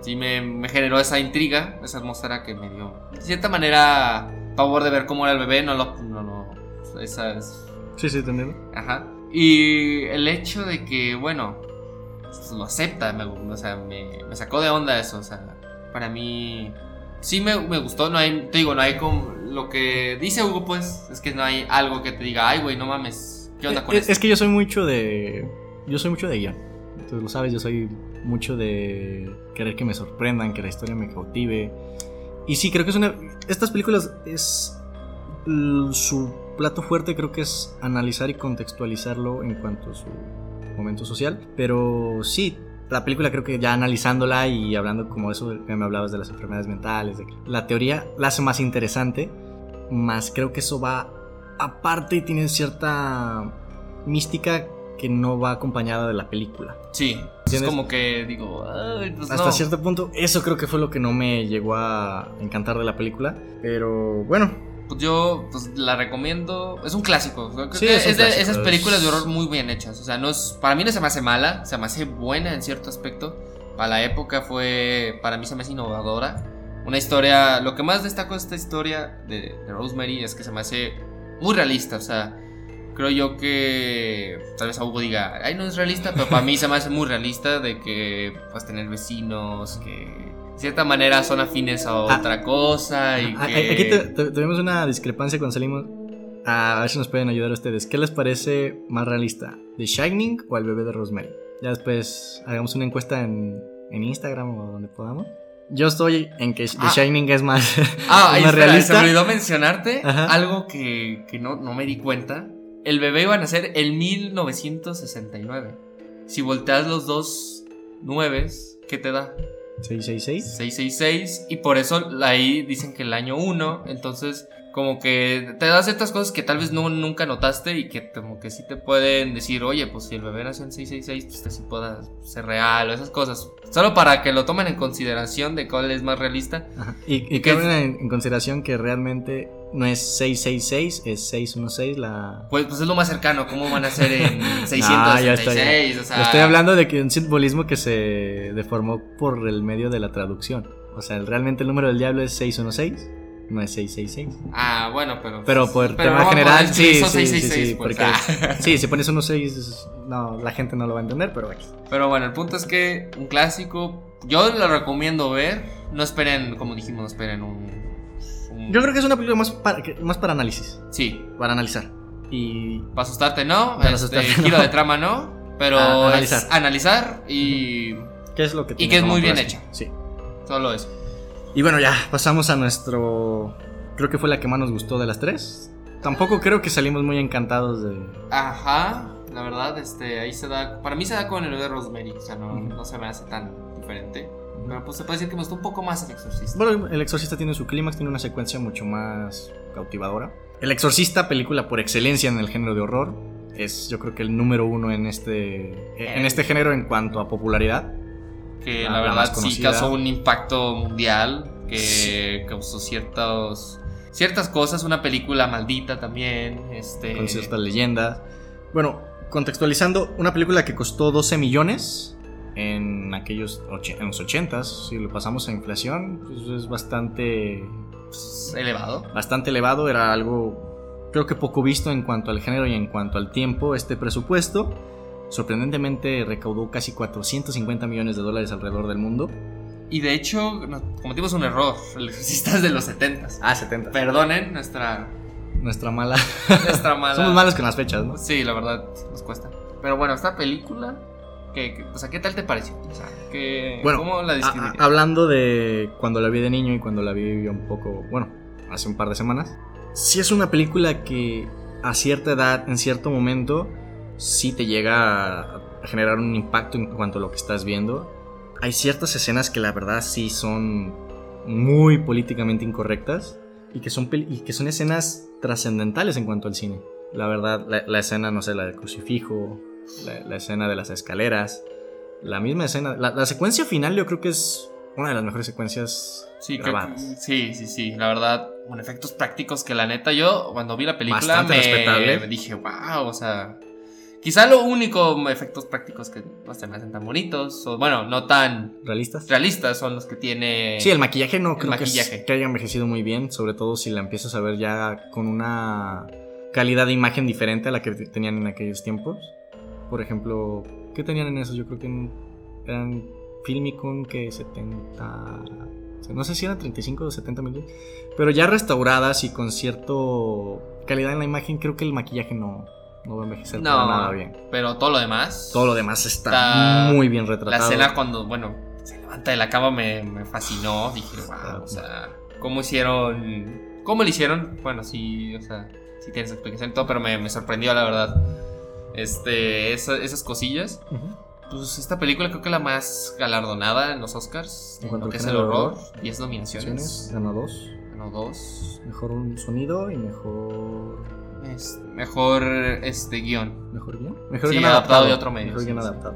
sí me, generó esa intriga, esa atmósfera que me dio, de cierta manera, favor de ver cómo era el bebé, no lo... No, no, esa es... Sí, sí, también. Ajá. Y el hecho de que, bueno, lo acepta, me, o sea, me, sacó de onda eso, o sea, para mí sí me, me, gustó, no hay, te digo, no hay como lo que dice Hugo, pues, es que no hay algo que te diga, ay, güey, no mames, ¿qué onda con es, Es que yo soy mucho de, yo soy mucho de guion, entonces lo sabes, yo soy mucho de querer que me sorprendan, que la historia me cautive. Y sí, creo que es una... Estas películas es... Su plato fuerte creo que es analizar y contextualizarlo en cuanto a su momento social. Pero sí, la película creo que ya analizándola y hablando como eso que me hablabas de las enfermedades mentales, de la teoría la hace más interesante, más creo que eso va aparte y tiene cierta mística que no va acompañada de la película. Sí. Entonces como que digo, Ay, pues hasta no. cierto punto, eso creo que fue lo que no me llegó a encantar de la película. Pero bueno, yo pues, la recomiendo. Es un clásico. Creo Sí, que es un de clásico, esas es- películas de horror muy bien hechas. O sea, no es, para mí no se me hace mala, se me hace buena en cierto aspecto. Para la época fue, para mí se me hace innovadora. Una historia, lo que más destaco de esta historia de, de Rosemary es que se me hace muy realista. O sea, creo yo que tal vez a Hugo diga, ay, no es realista, pero para mí se me hace muy realista de que pues tener vecinos que cierta manera son afines a Ah. otra cosa y a- que... aquí te- tuvimos una discrepancia cuando salimos. A ver si nos pueden ayudar ustedes. ¿Qué les parece más realista? ¿The Shining o el bebé de Rosemary? Ya después hagamos una encuesta en, en Instagram o donde podamos. Yo estoy en que The Ah. Shining es más, [LAUGHS] Ah, más espera, realista. se me olvidó mencionarte Ajá. algo que, que no, no me di cuenta. El bebé iba a nacer en 1969. Si volteas los dos nueves, ¿qué te da? 666. 666. Y por eso ahí dicen que el año 1. Entonces, como que te da ciertas cosas que tal vez no, nunca notaste y que como que sí te pueden decir, oye, pues si el bebé nació en 666, pues este sí pueda ser real o esas cosas. Solo para que lo tomen en consideración de cuál es más realista. Ajá. Y, y ¿Qué cabe en, en consideración que realmente no es 666, es 616 la... Pues, pues es lo más cercano, ¿cómo van a ser en [LAUGHS] Ah, ya está, 666? ya. o sea, Estoy hablando de que un simbolismo que se deformó por el medio de la traducción. O sea, realmente el número del diablo es 616, no es 666. Ah, bueno, pero. Pero por pero tema general, pues, sí, sí, sí, 666, sí, pues, porque ah. sí, si pones unos 6, no, la gente no lo va a entender, pero aquí. Pero bueno, el punto es que un clásico. Yo lo recomiendo ver. No esperen, como dijimos, no esperen un. Yo creo que es una película más para, más para análisis, Sí, para analizar. Y para asustarte no. Para este, asustarte, giro no. de trama no. Pero Ah, es analizar. analizar y. qué es lo que Y que es muy bien hecha. Sí. Solo eso. Y bueno, ya pasamos a nuestro. Creo que fue la que más nos gustó de las tres. Tampoco creo que salimos muy encantados de. Ajá, la verdad, este, ahí se da. Para mí se da con el de Rosemary. O sea, no, no se me hace tan diferente. Pero pues se puede decir que me gustó un poco más el exorcista. Bueno, El Exorcista tiene su clímax, tiene una secuencia mucho más cautivadora. El Exorcista, película por excelencia en el género de horror, es yo creo que el número uno en este, en este género en cuanto a popularidad. que la- verdad sí causó un impacto mundial, que Sí. causó ciertos, ciertas cosas, una película maldita también, este... con ciertas leyendas. Bueno, contextualizando, una película que costó 12 millones en aquellos en los 80s, si lo pasamos a inflación, pues es bastante pues, elevado. bastante elevado, era algo creo que poco visto en cuanto al género y en cuanto al tiempo este presupuesto. Sorprendentemente recaudó casi 450 millones de dólares alrededor del mundo. Y de hecho, cometimos un error, el exorcista es de los 70 Ah, 70. Perdonen nuestra, Nuestra mala. nuestra [LAUGHS] mala... Somos malos con las fechas, ¿no? Sí, la verdad, nos cuesta. Pero bueno, esta película, que- o sea, ¿qué tal te pareció? O sea, que, Bueno, ¿cómo la A- a- hablando de cuando la vi de niño y cuando la vi un poco, bueno, hace un par de semanas. Sí es una película que a cierta edad, en cierto momento, sí te llega a generar un impacto en cuanto a lo que estás viendo. Hay ciertas escenas que la verdad sí son muy políticamente incorrectas y que son, y que son escenas trascendentales en cuanto al cine. La verdad, la, la escena, no sé, la del crucifijo, la, la escena de las escaleras, la misma escena, la, la secuencia final yo creo que es una de las mejores secuencias Sí, que- grabadas. sí, sí, sí, la verdad, con efectos prácticos que la neta yo cuando vi la película me, dije, wow, o sea, quizá lo único efectos prácticos que no se me hacen tan bonitos, o bueno, no tan ¿Realistas? realistas son los que tiene... Sí, el maquillaje no el creo que es- maquillaje. Que, haya envejecido muy bien, sobre todo si la empiezas a ver ya con una calidad de imagen diferente a la que tenían en aquellos tiempos. Por ejemplo, ¿qué tenían en eso? Yo creo que eran Filmicon que 70... o sea, No sé si eran 35 o 70 minutos, pero ya restauradas y con cierto calidad en la imagen, creo que el maquillaje no, no va a envejecer para nada bien. pero todo lo demás... Todo lo demás está Está- muy bien La retratado. escena cuando, bueno, se levanta de la cama me, me fascinó. Dije, wow, o sea, ¿cómo hicieron? ¿Cómo lo hicieron? Bueno, sí, o sea, sí tienes explicación y todo, pero me, me sorprendió, la verdad. Este, esa- esas cosillas. Ujú. Pues esta película creo que la más galardonada en los Oscars. En lo que es el horror. horror, 10 nominaciones. Ganó dos. Ganó dos. Mejor un sonido y mejor. Es- mejor este guion. ¿Mejor guion? Mejor Sí, guion adaptado de otro medio, Mejor sí, guion sí. adaptado.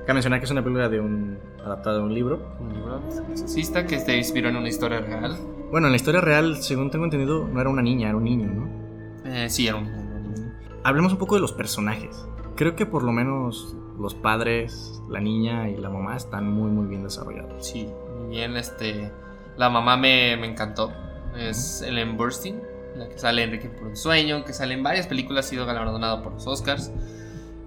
Cabe mencionar que es una película de un adaptada de un libro. Un libro exorcista que se inspiró en una historia real. Bueno, en la historia real, según tengo entendido, no era una niña, era un niño, ¿no? Eh, sí, era un niño. Hablemos un poco de los personajes. Creo que por lo menos los padres, la niña y la mamá están muy muy bien desarrollados. Sí, bien, este... La mamá me, me encantó. Es Ellen Burstyn, la que sale en Enrique por un sueño, que sale en varias películas, ha sido galardonado por los Oscars.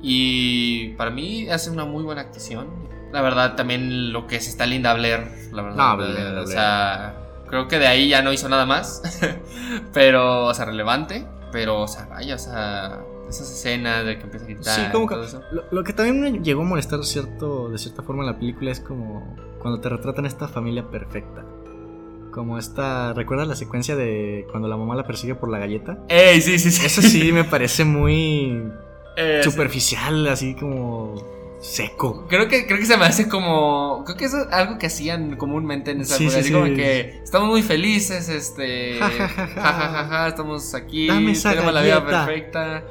Y para mí hace una muy buena actuación. La verdad, también lo que es esta Linda Blair, la verdad. No, eh, o Blair. sea, creo que de ahí ya no hizo nada más. [LAUGHS] pero, o sea, relevante. Pero, o sea, vaya, o sea, esas escenas de que empieza a gritar. Sí, como que- todo eso. Lo, lo que también me llegó a molestar cierto, de cierta forma en la película es como cuando te retratan esta familia perfecta. Como esta, ¿recuerdas la secuencia de cuando la mamá la persigue por la galleta? ¡Ey, sí, sí, sí! Eso sí [LAUGHS] me parece muy Eh, superficial, así como seco. Creo que, creo que se me hace como. Creo que eso es algo que hacían comúnmente en esa Sí, época. sí, como que estamos muy felices, este. Ja, ja, ja, estamos aquí, tenemos la vida galleta. perfecta.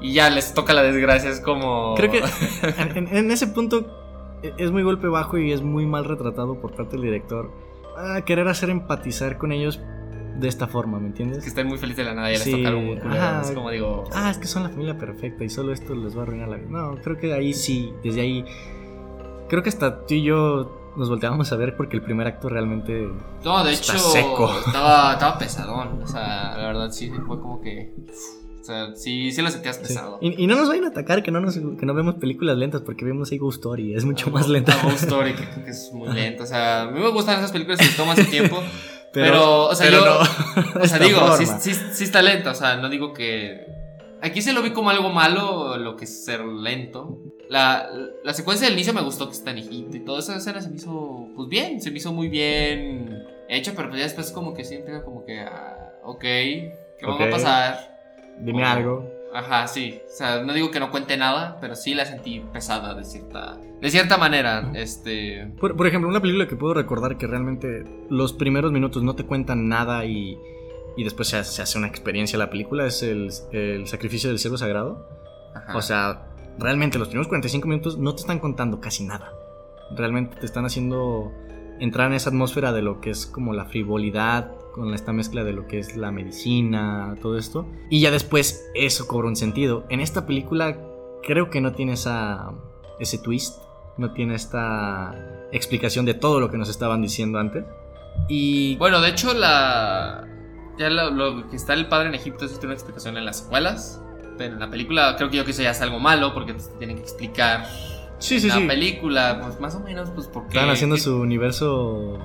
Y ya les toca la desgracia, es como. Creo que [LAUGHS] en, en- ese punto e- es muy golpe bajo y es muy mal retratado por parte del director. a querer hacer empatizar con ellos de esta forma, ¿me entiendes? que estén muy felices de la nada y les Sí, toca algo muy ajá. Es como digo. Ah, es que son la familia perfecta y solo esto les va a arruinar la vida. No, creo que ahí sí, desde ahí. Creo que hasta tú y yo nos volteábamos a ver porque el primer acto realmente. No, de está hecho. seco. Estaba, estaba pesadón. O sea, la verdad sí fue como que. O sea, sí, sí lo sentías sí. pesado. Y, y no nos vayan a atacar que no, nos, que no vemos películas lentas porque vemos ahí Ghost Story, es mucho más lenta. Ghost Story, que que es muy lenta. O sea, a mí me gustan esas películas que toman su tiempo. [LAUGHS] Pero, o sea, pero yo- no, O sea, [LAUGHS] digo, sí, sí, sí está lento, o sea, no digo que... Aquí se lo vi como algo malo, lo que es ser lento. La, la secuencia del inicio me gustó que está en Egipto y toda esa escena se me hizo, pues bien, se me hizo muy bien hecho, pero pues ya después como que sí empieza como que, ah, ok, ¿qué va Ok. a pasar? Dime Como- algo. Ajá, sí, o sea, no digo que no cuente nada, pero sí la sentí pesada de cierta, de cierta manera, este... Por, por ejemplo, una película que puedo recordar que realmente los primeros minutos no te cuentan nada y, y después se, hace- se hace una experiencia la película es el, el sacrificio del ciervo sagrado. Ajá. O sea, realmente los primeros 45 minutos no te están contando casi nada. Realmente te están haciendo entrar en esa atmósfera de lo que es como la frivolidad, con esta mezcla de lo que es la medicina, todo esto. Y ya después eso cobra un sentido. En esta película creo que no tiene esa, ese twist, no tiene esta explicación de todo lo que nos estaban diciendo antes. Y Bueno, de hecho, la. Ya lo, que está el padre en Egipto sí tiene una explicación en las secuelas. Pero en la película creo que yo que eso ya es algo malo porque tienen que explicar sí, sí, la sí. película, pues más o menos, pues porque. Estaban haciendo su universo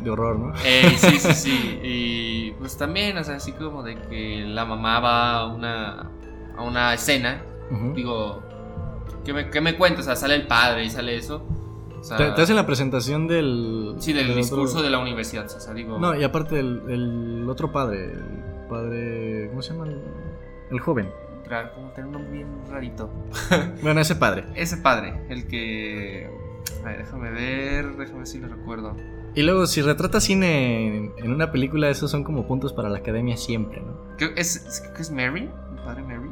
de horror, ¿no? Eh, sí, sí, [LAUGHS] sí. Y pues también, o sea, así como de que la mamá va a una, a una escena. Ujú. Digo, ¿qué me, qué me cuentas? O sea, sale el padre y sale eso. O sea, Te, te hacen la presentación del. Sí, del otro- discurso de la universidad. O sea, digo. No, y aparte el, el otro padre, el padre. ¿Cómo se llama? El, el joven. Como tener un nombre bien rarito. [LAUGHS] Bueno, ese padre. Ese padre, el que. A ver, déjame ver, déjame ver si lo recuerdo. Y luego, si retrata cine en, una película, esos son como puntos para la academia siempre, ¿no? Creo que es, es- es Mary, el padre Mary.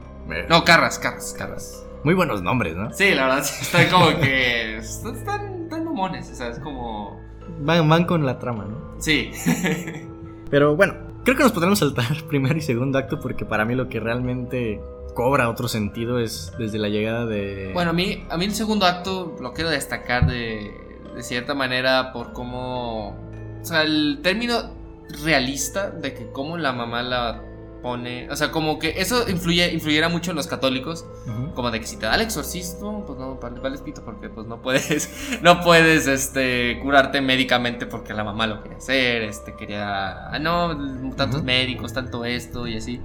No, Carras, Carras, Carras. Muy buenos nombres, ¿no? Sí, la verdad, están como que. Están, están, están mamones, o sea, es como. Van, van con la trama, ¿no? Sí. Pero bueno, creo que nos podremos saltar [LAUGHS] primer y segundo acto porque para mí lo que realmente cobra otro sentido es desde la llegada de... bueno, a mí, a mí el segundo acto lo quiero destacar de, de cierta manera por cómo. O sea, el término realista de que cómo la mamá la pone. O sea, como que eso influye, influyera mucho en los católicos. Como de que si te da el exorcismo, pues no, vale, vale pito porque pues no puedes, [LAUGHS] no puedes, este, curarte médicamente porque la mamá lo quería hacer, este, quería, ah, no, tantos médicos, tanto esto y así.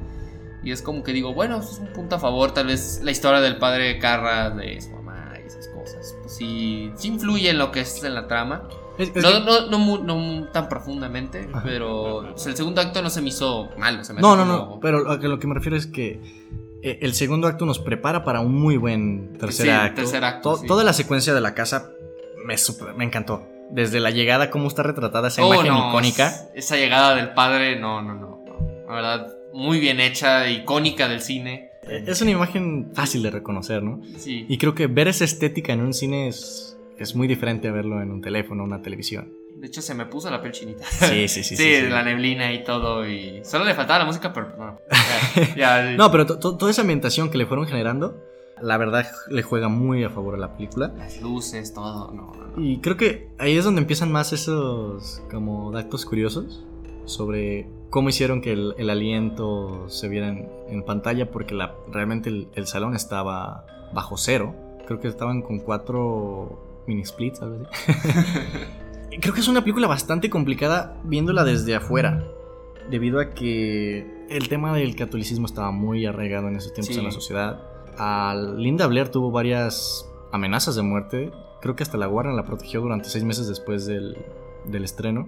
Y es como que digo, bueno, eso es un punto a favor, tal vez la historia del padre Carra, de su mamá y esas cosas, pues sí, sí influye en lo que es en la trama. Es- es No, que- no, no, no tan profundamente, Ajá. pero o sea, el segundo acto no se me hizo malo, se me No, no, no, pero a que lo que me refiero es que eh, el segundo acto nos prepara para un muy buen tercer Sí, acto. tercer acto, To- sí. Toda la secuencia de la casa me, super- me encantó. Desde la llegada, cómo está retratada esa Oh, imagen no, icónica. es- Esa llegada del padre, no, no, no, no. La verdad, muy bien hecha, icónica del cine. Eh, Es una imagen fácil de reconocer, ¿no? Sí. Y creo que ver esa estética en un cine es, es muy diferente a verlo en un teléfono o una televisión. De hecho, se me puso la piel chinita. Sí, sí, sí. [LAUGHS] Sí, sí, sí. la neblina y todo. Y solo le faltaba la música, pero no. Ya, [LAUGHS] ya- No, pero to- to- toda esa ambientación que le fueron generando, la verdad le juega muy a favor a la película. Las luces, todo. No, no, no. Y creo que ahí es donde empiezan más esos como datos curiosos sobre cómo hicieron que el, el aliento se viera en, en pantalla, porque la, realmente el, el salón estaba bajo cero. Creo que estaban con cuatro mini splits, algo así. [LAUGHS] Creo que es una película bastante complicada viéndola desde afuera, debido a que el tema del catolicismo estaba muy arraigado en esos tiempos Sí. en la sociedad. A Linda Blair tuvo varias amenazas de muerte. Creo que hasta la Warner la protegió durante seis meses después del, del estreno.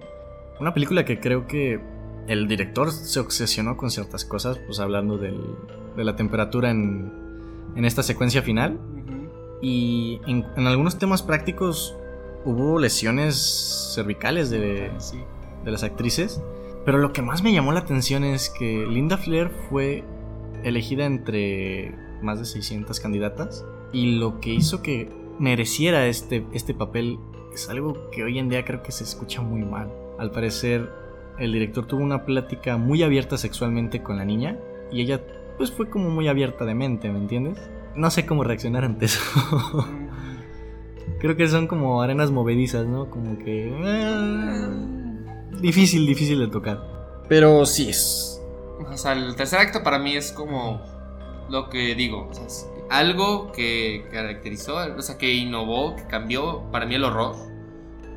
Una película que creo que el director se obsesionó con ciertas cosas, pues hablando del- de la temperatura en, en esta secuencia final. Y en, en algunos temas prácticos hubo lesiones cervicales de, Sí. de las actrices. Pero lo que más me llamó la atención es que Linda Flair fue elegida entre más de 600 candidatas. Y lo que hizo que mereciera este, este papel es algo que hoy en día creo que se escucha muy mal. Al parecer, el director tuvo una plática muy abierta sexualmente con la niña. Y ella, pues, fue como muy abierta de mente, ¿me entiendes? No sé cómo reaccionar ante eso. [LAUGHS] creo que son como arenas movedizas, ¿no? Como que... eh, difícil, difícil de tocar. Pero sí es... O sea, el tercer acto para mí es como lo que digo. O sea, es algo que caracterizó, o sea, que innovó, que cambió para mí el horror.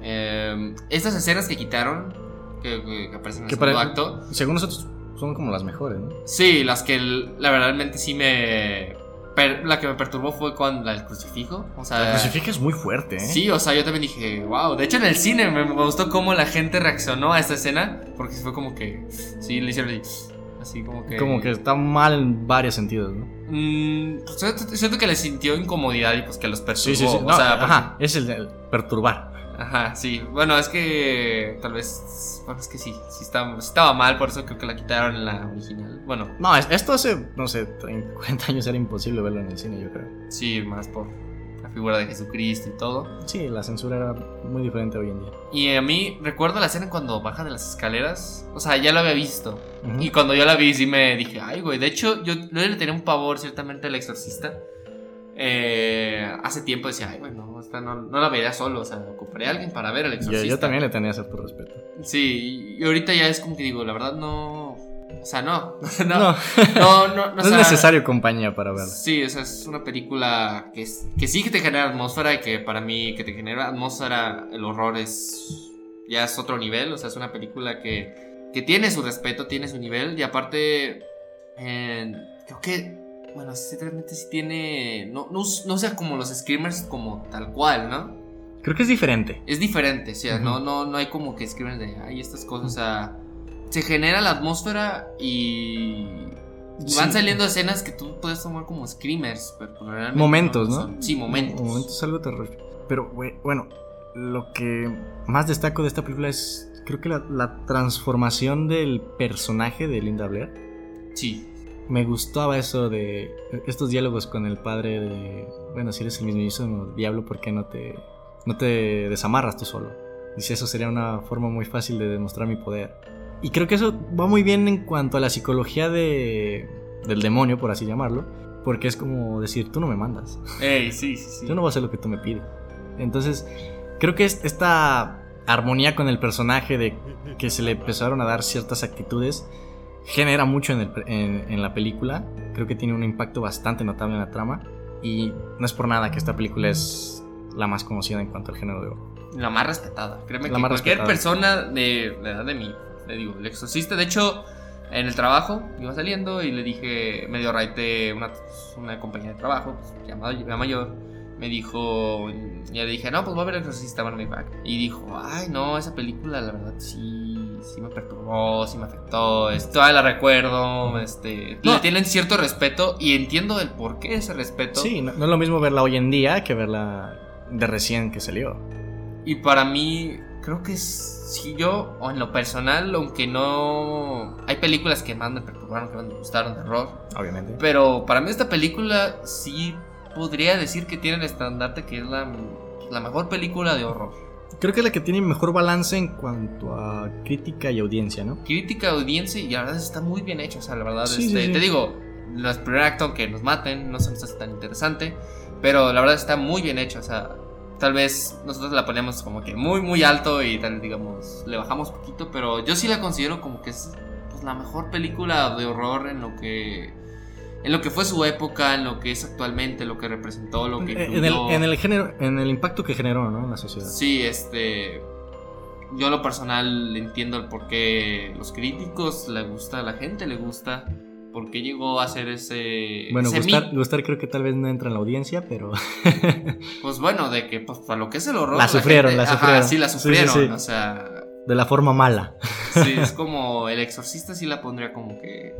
Eh, estas escenas que quitaron, que, aparecen en el segundo acto, Según nosotros son como las mejores, ¿no? sí, las que el- la verdad sí me. per- la que me perturbó fue con la del crucifijo. O sea, La crucifijo es muy fuerte, ¿eh? Sí, o sea, yo también dije, wow. De hecho, en el cine me, me gustó cómo la gente reaccionó a esta escena. Porque fue como que. Sí, le hicieron así, así como que. Como que está mal en varios sentidos, ¿no? Mm, pues, siento, que le sintió incomodidad y pues que los perturbó. Sí, sí, sí. O No, sea, ajá, es el perturbar. Ajá, sí. Bueno, es que tal vez. Bueno, es que sí, sí estaba, estaba mal, por eso creo que la quitaron en la original. Bueno, No, es- esto hace, no sé, 30, 40 años era imposible verlo en el cine, yo creo. sí, más por la figura de Jesucristo y todo. Sí, la censura era muy diferente hoy en día. Y a mí recuerdo la escena cuando baja de las escaleras. O sea, ya lo había visto. Y cuando yo la vi, sí me dije, ay, güey. De hecho, yo, yo le tenía un pavor ciertamente al exorcista. Eh, hace tiempo decía, ay, bueno, esta no, no la vería solo. O sea, ocuparé a alguien para ver Yo, exorcista. yo también le tenía cierto respeto. Sí, y ahorita ya es como que digo, la verdad no. O sea, no. [LAUGHS] No, No, no, no, no, [LAUGHS] no o es necesario compañía para verlo. Sí, o sea, es una película que, es, que sí que te genera atmósfera y que para mí que te genera atmósfera, el horror es ya es otro nivel, o sea, es una película que, que tiene su respeto, tiene su nivel y aparte eh, creo que, bueno, sí, realmente sí tiene, no, no, no sea como los screamers como tal cual, ¿no? Creo que es diferente. Es diferente, o sea, no, no, no hay como que screamers de, ay, estas cosas, o sea, se genera la atmósfera y... Van saliendo escenas que tú puedes tomar como screamers, pero pues realmente Momentos, ¿no? Sí, momentos. Momentos algo terrorífico. Pero, bueno, lo que más destaco de esta película es, creo que la, la transformación del personaje de Linda Blair. Sí, Me gustaba eso de estos diálogos con el padre de, bueno, si eres el mismísimo diablo, ¿por qué no te, no te desamarras tú solo? Dice, eso sería una forma muy fácil de demostrar mi poder. Y creo que eso va muy bien en cuanto a la psicología de, del demonio, por así llamarlo, porque es como decir, tú no me mandas. Ey, sí, sí, sí. Yo no voy a hacer lo que tú me pides. Entonces, creo que es- esta armonía con el personaje de que se le empezaron a dar ciertas actitudes genera mucho en, el- en- en la película. Creo que tiene un impacto bastante notable en la trama. Y no es por nada que esta película es la más conocida en cuanto al género de horror. La más respetada. Créeme La que cualquier respetada. persona de la edad de mí, le digo, el exorcista, de hecho, en el trabajo iba saliendo y le dije, medio raite una, una compañía de trabajo, pues, llamada ya mayor, me dijo, y le dije, no, pues voy a ver el exorcista, bueno, me dijo, "Ah". y dijo, ay, no, esa película, la verdad, sí, sí me perturbó, sí me afectó, es- todavía la recuerdo, este, No. le tienen cierto respeto y entiendo el por qué ese respeto. Sí, no, no es lo mismo verla hoy en día que verla de recién que salió. Y para mí, creo que si yo, o en lo personal, aunque no. Hay películas que más me perturbaron, que más me gustaron de horror. Obviamente. Pero para mí, esta película sí podría decir que tiene el estandarte que es la. la mejor película de horror. Creo que es la que tiene mejor balance en cuanto a crítica y audiencia, ¿no? Crítica, audiencia y la verdad está muy bien hecho. O sea, la verdad, Sí, este, sí, sí. te digo, los primer acto que nos maten no se nos hace tan interesante. Pero la verdad está muy bien hecho. O sea, tal vez nosotros la ponemos como que muy, muy alto y tal, digamos, le bajamos poquito. Pero yo sí la considero como que es pues, la mejor película de horror en lo que. En lo que fue su época, en lo que es actualmente, lo que representó, lo que En el, en el género, en el impacto que generó, ¿no? En la sociedad. Sí, este. Yo a lo personal entiendo el por qué los críticos le gusta, a la gente le gusta, por qué llegó a ser ese. Bueno, ese gustar, gustar creo que tal vez no entra en la audiencia, pero [LAUGHS] Pues bueno, de que pues, para lo que es el horror. La sufrieron, la ajá, sufrieron. sí, la Sí, sí, sufrieron. sí. O sea, de la forma mala. sí, es [LAUGHS] como El Exorcista, sí la pondría como que.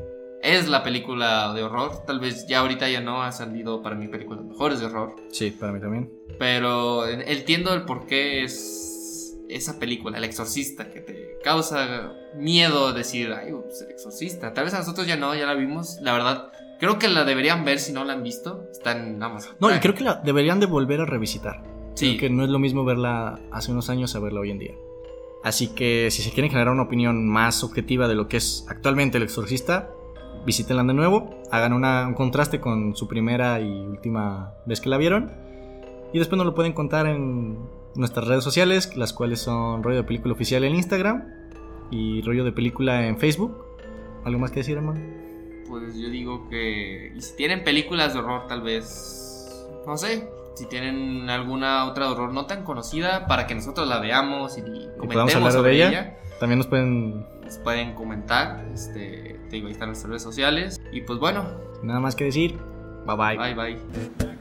Es la película de horror. Tal vez ya ahorita ya no ha salido para mi películas mejores de horror. Sí, para mí también. Pero entiendo el por qué es esa película, El Exorcista, que te causa miedo decir, ay, pues el Exorcista. Tal vez a nosotros ya no, ya la vimos. La verdad, creo que la deberían ver si no la han visto. Está en Amazon. No, y creo que la deberían de volver a revisitar. Sí. Creo que no es lo mismo verla hace unos años a verla hoy en día. Así que si se quieren generar una opinión más objetiva de lo que es actualmente el exorcista, visítenla de nuevo, hagan una- un contraste con su primera y última vez que la vieron. Y después nos lo pueden contar en nuestras redes sociales, las cuales son Rollo de Película Oficial en Instagram y Rollo de Película en Facebook. ¿Algo más que decir, hermano? Pues yo digo que. Y si tienen películas de horror, tal vez. No sé. Si tienen alguna otra de horror no tan conocida, para que nosotros la veamos y comentemos de sobre ella. ella. También nos pueden... Nos pueden comentar. Este, te digo, ahí están nuestras redes sociales. Y pues bueno, Nada más que decir. Bye bye. bye bye.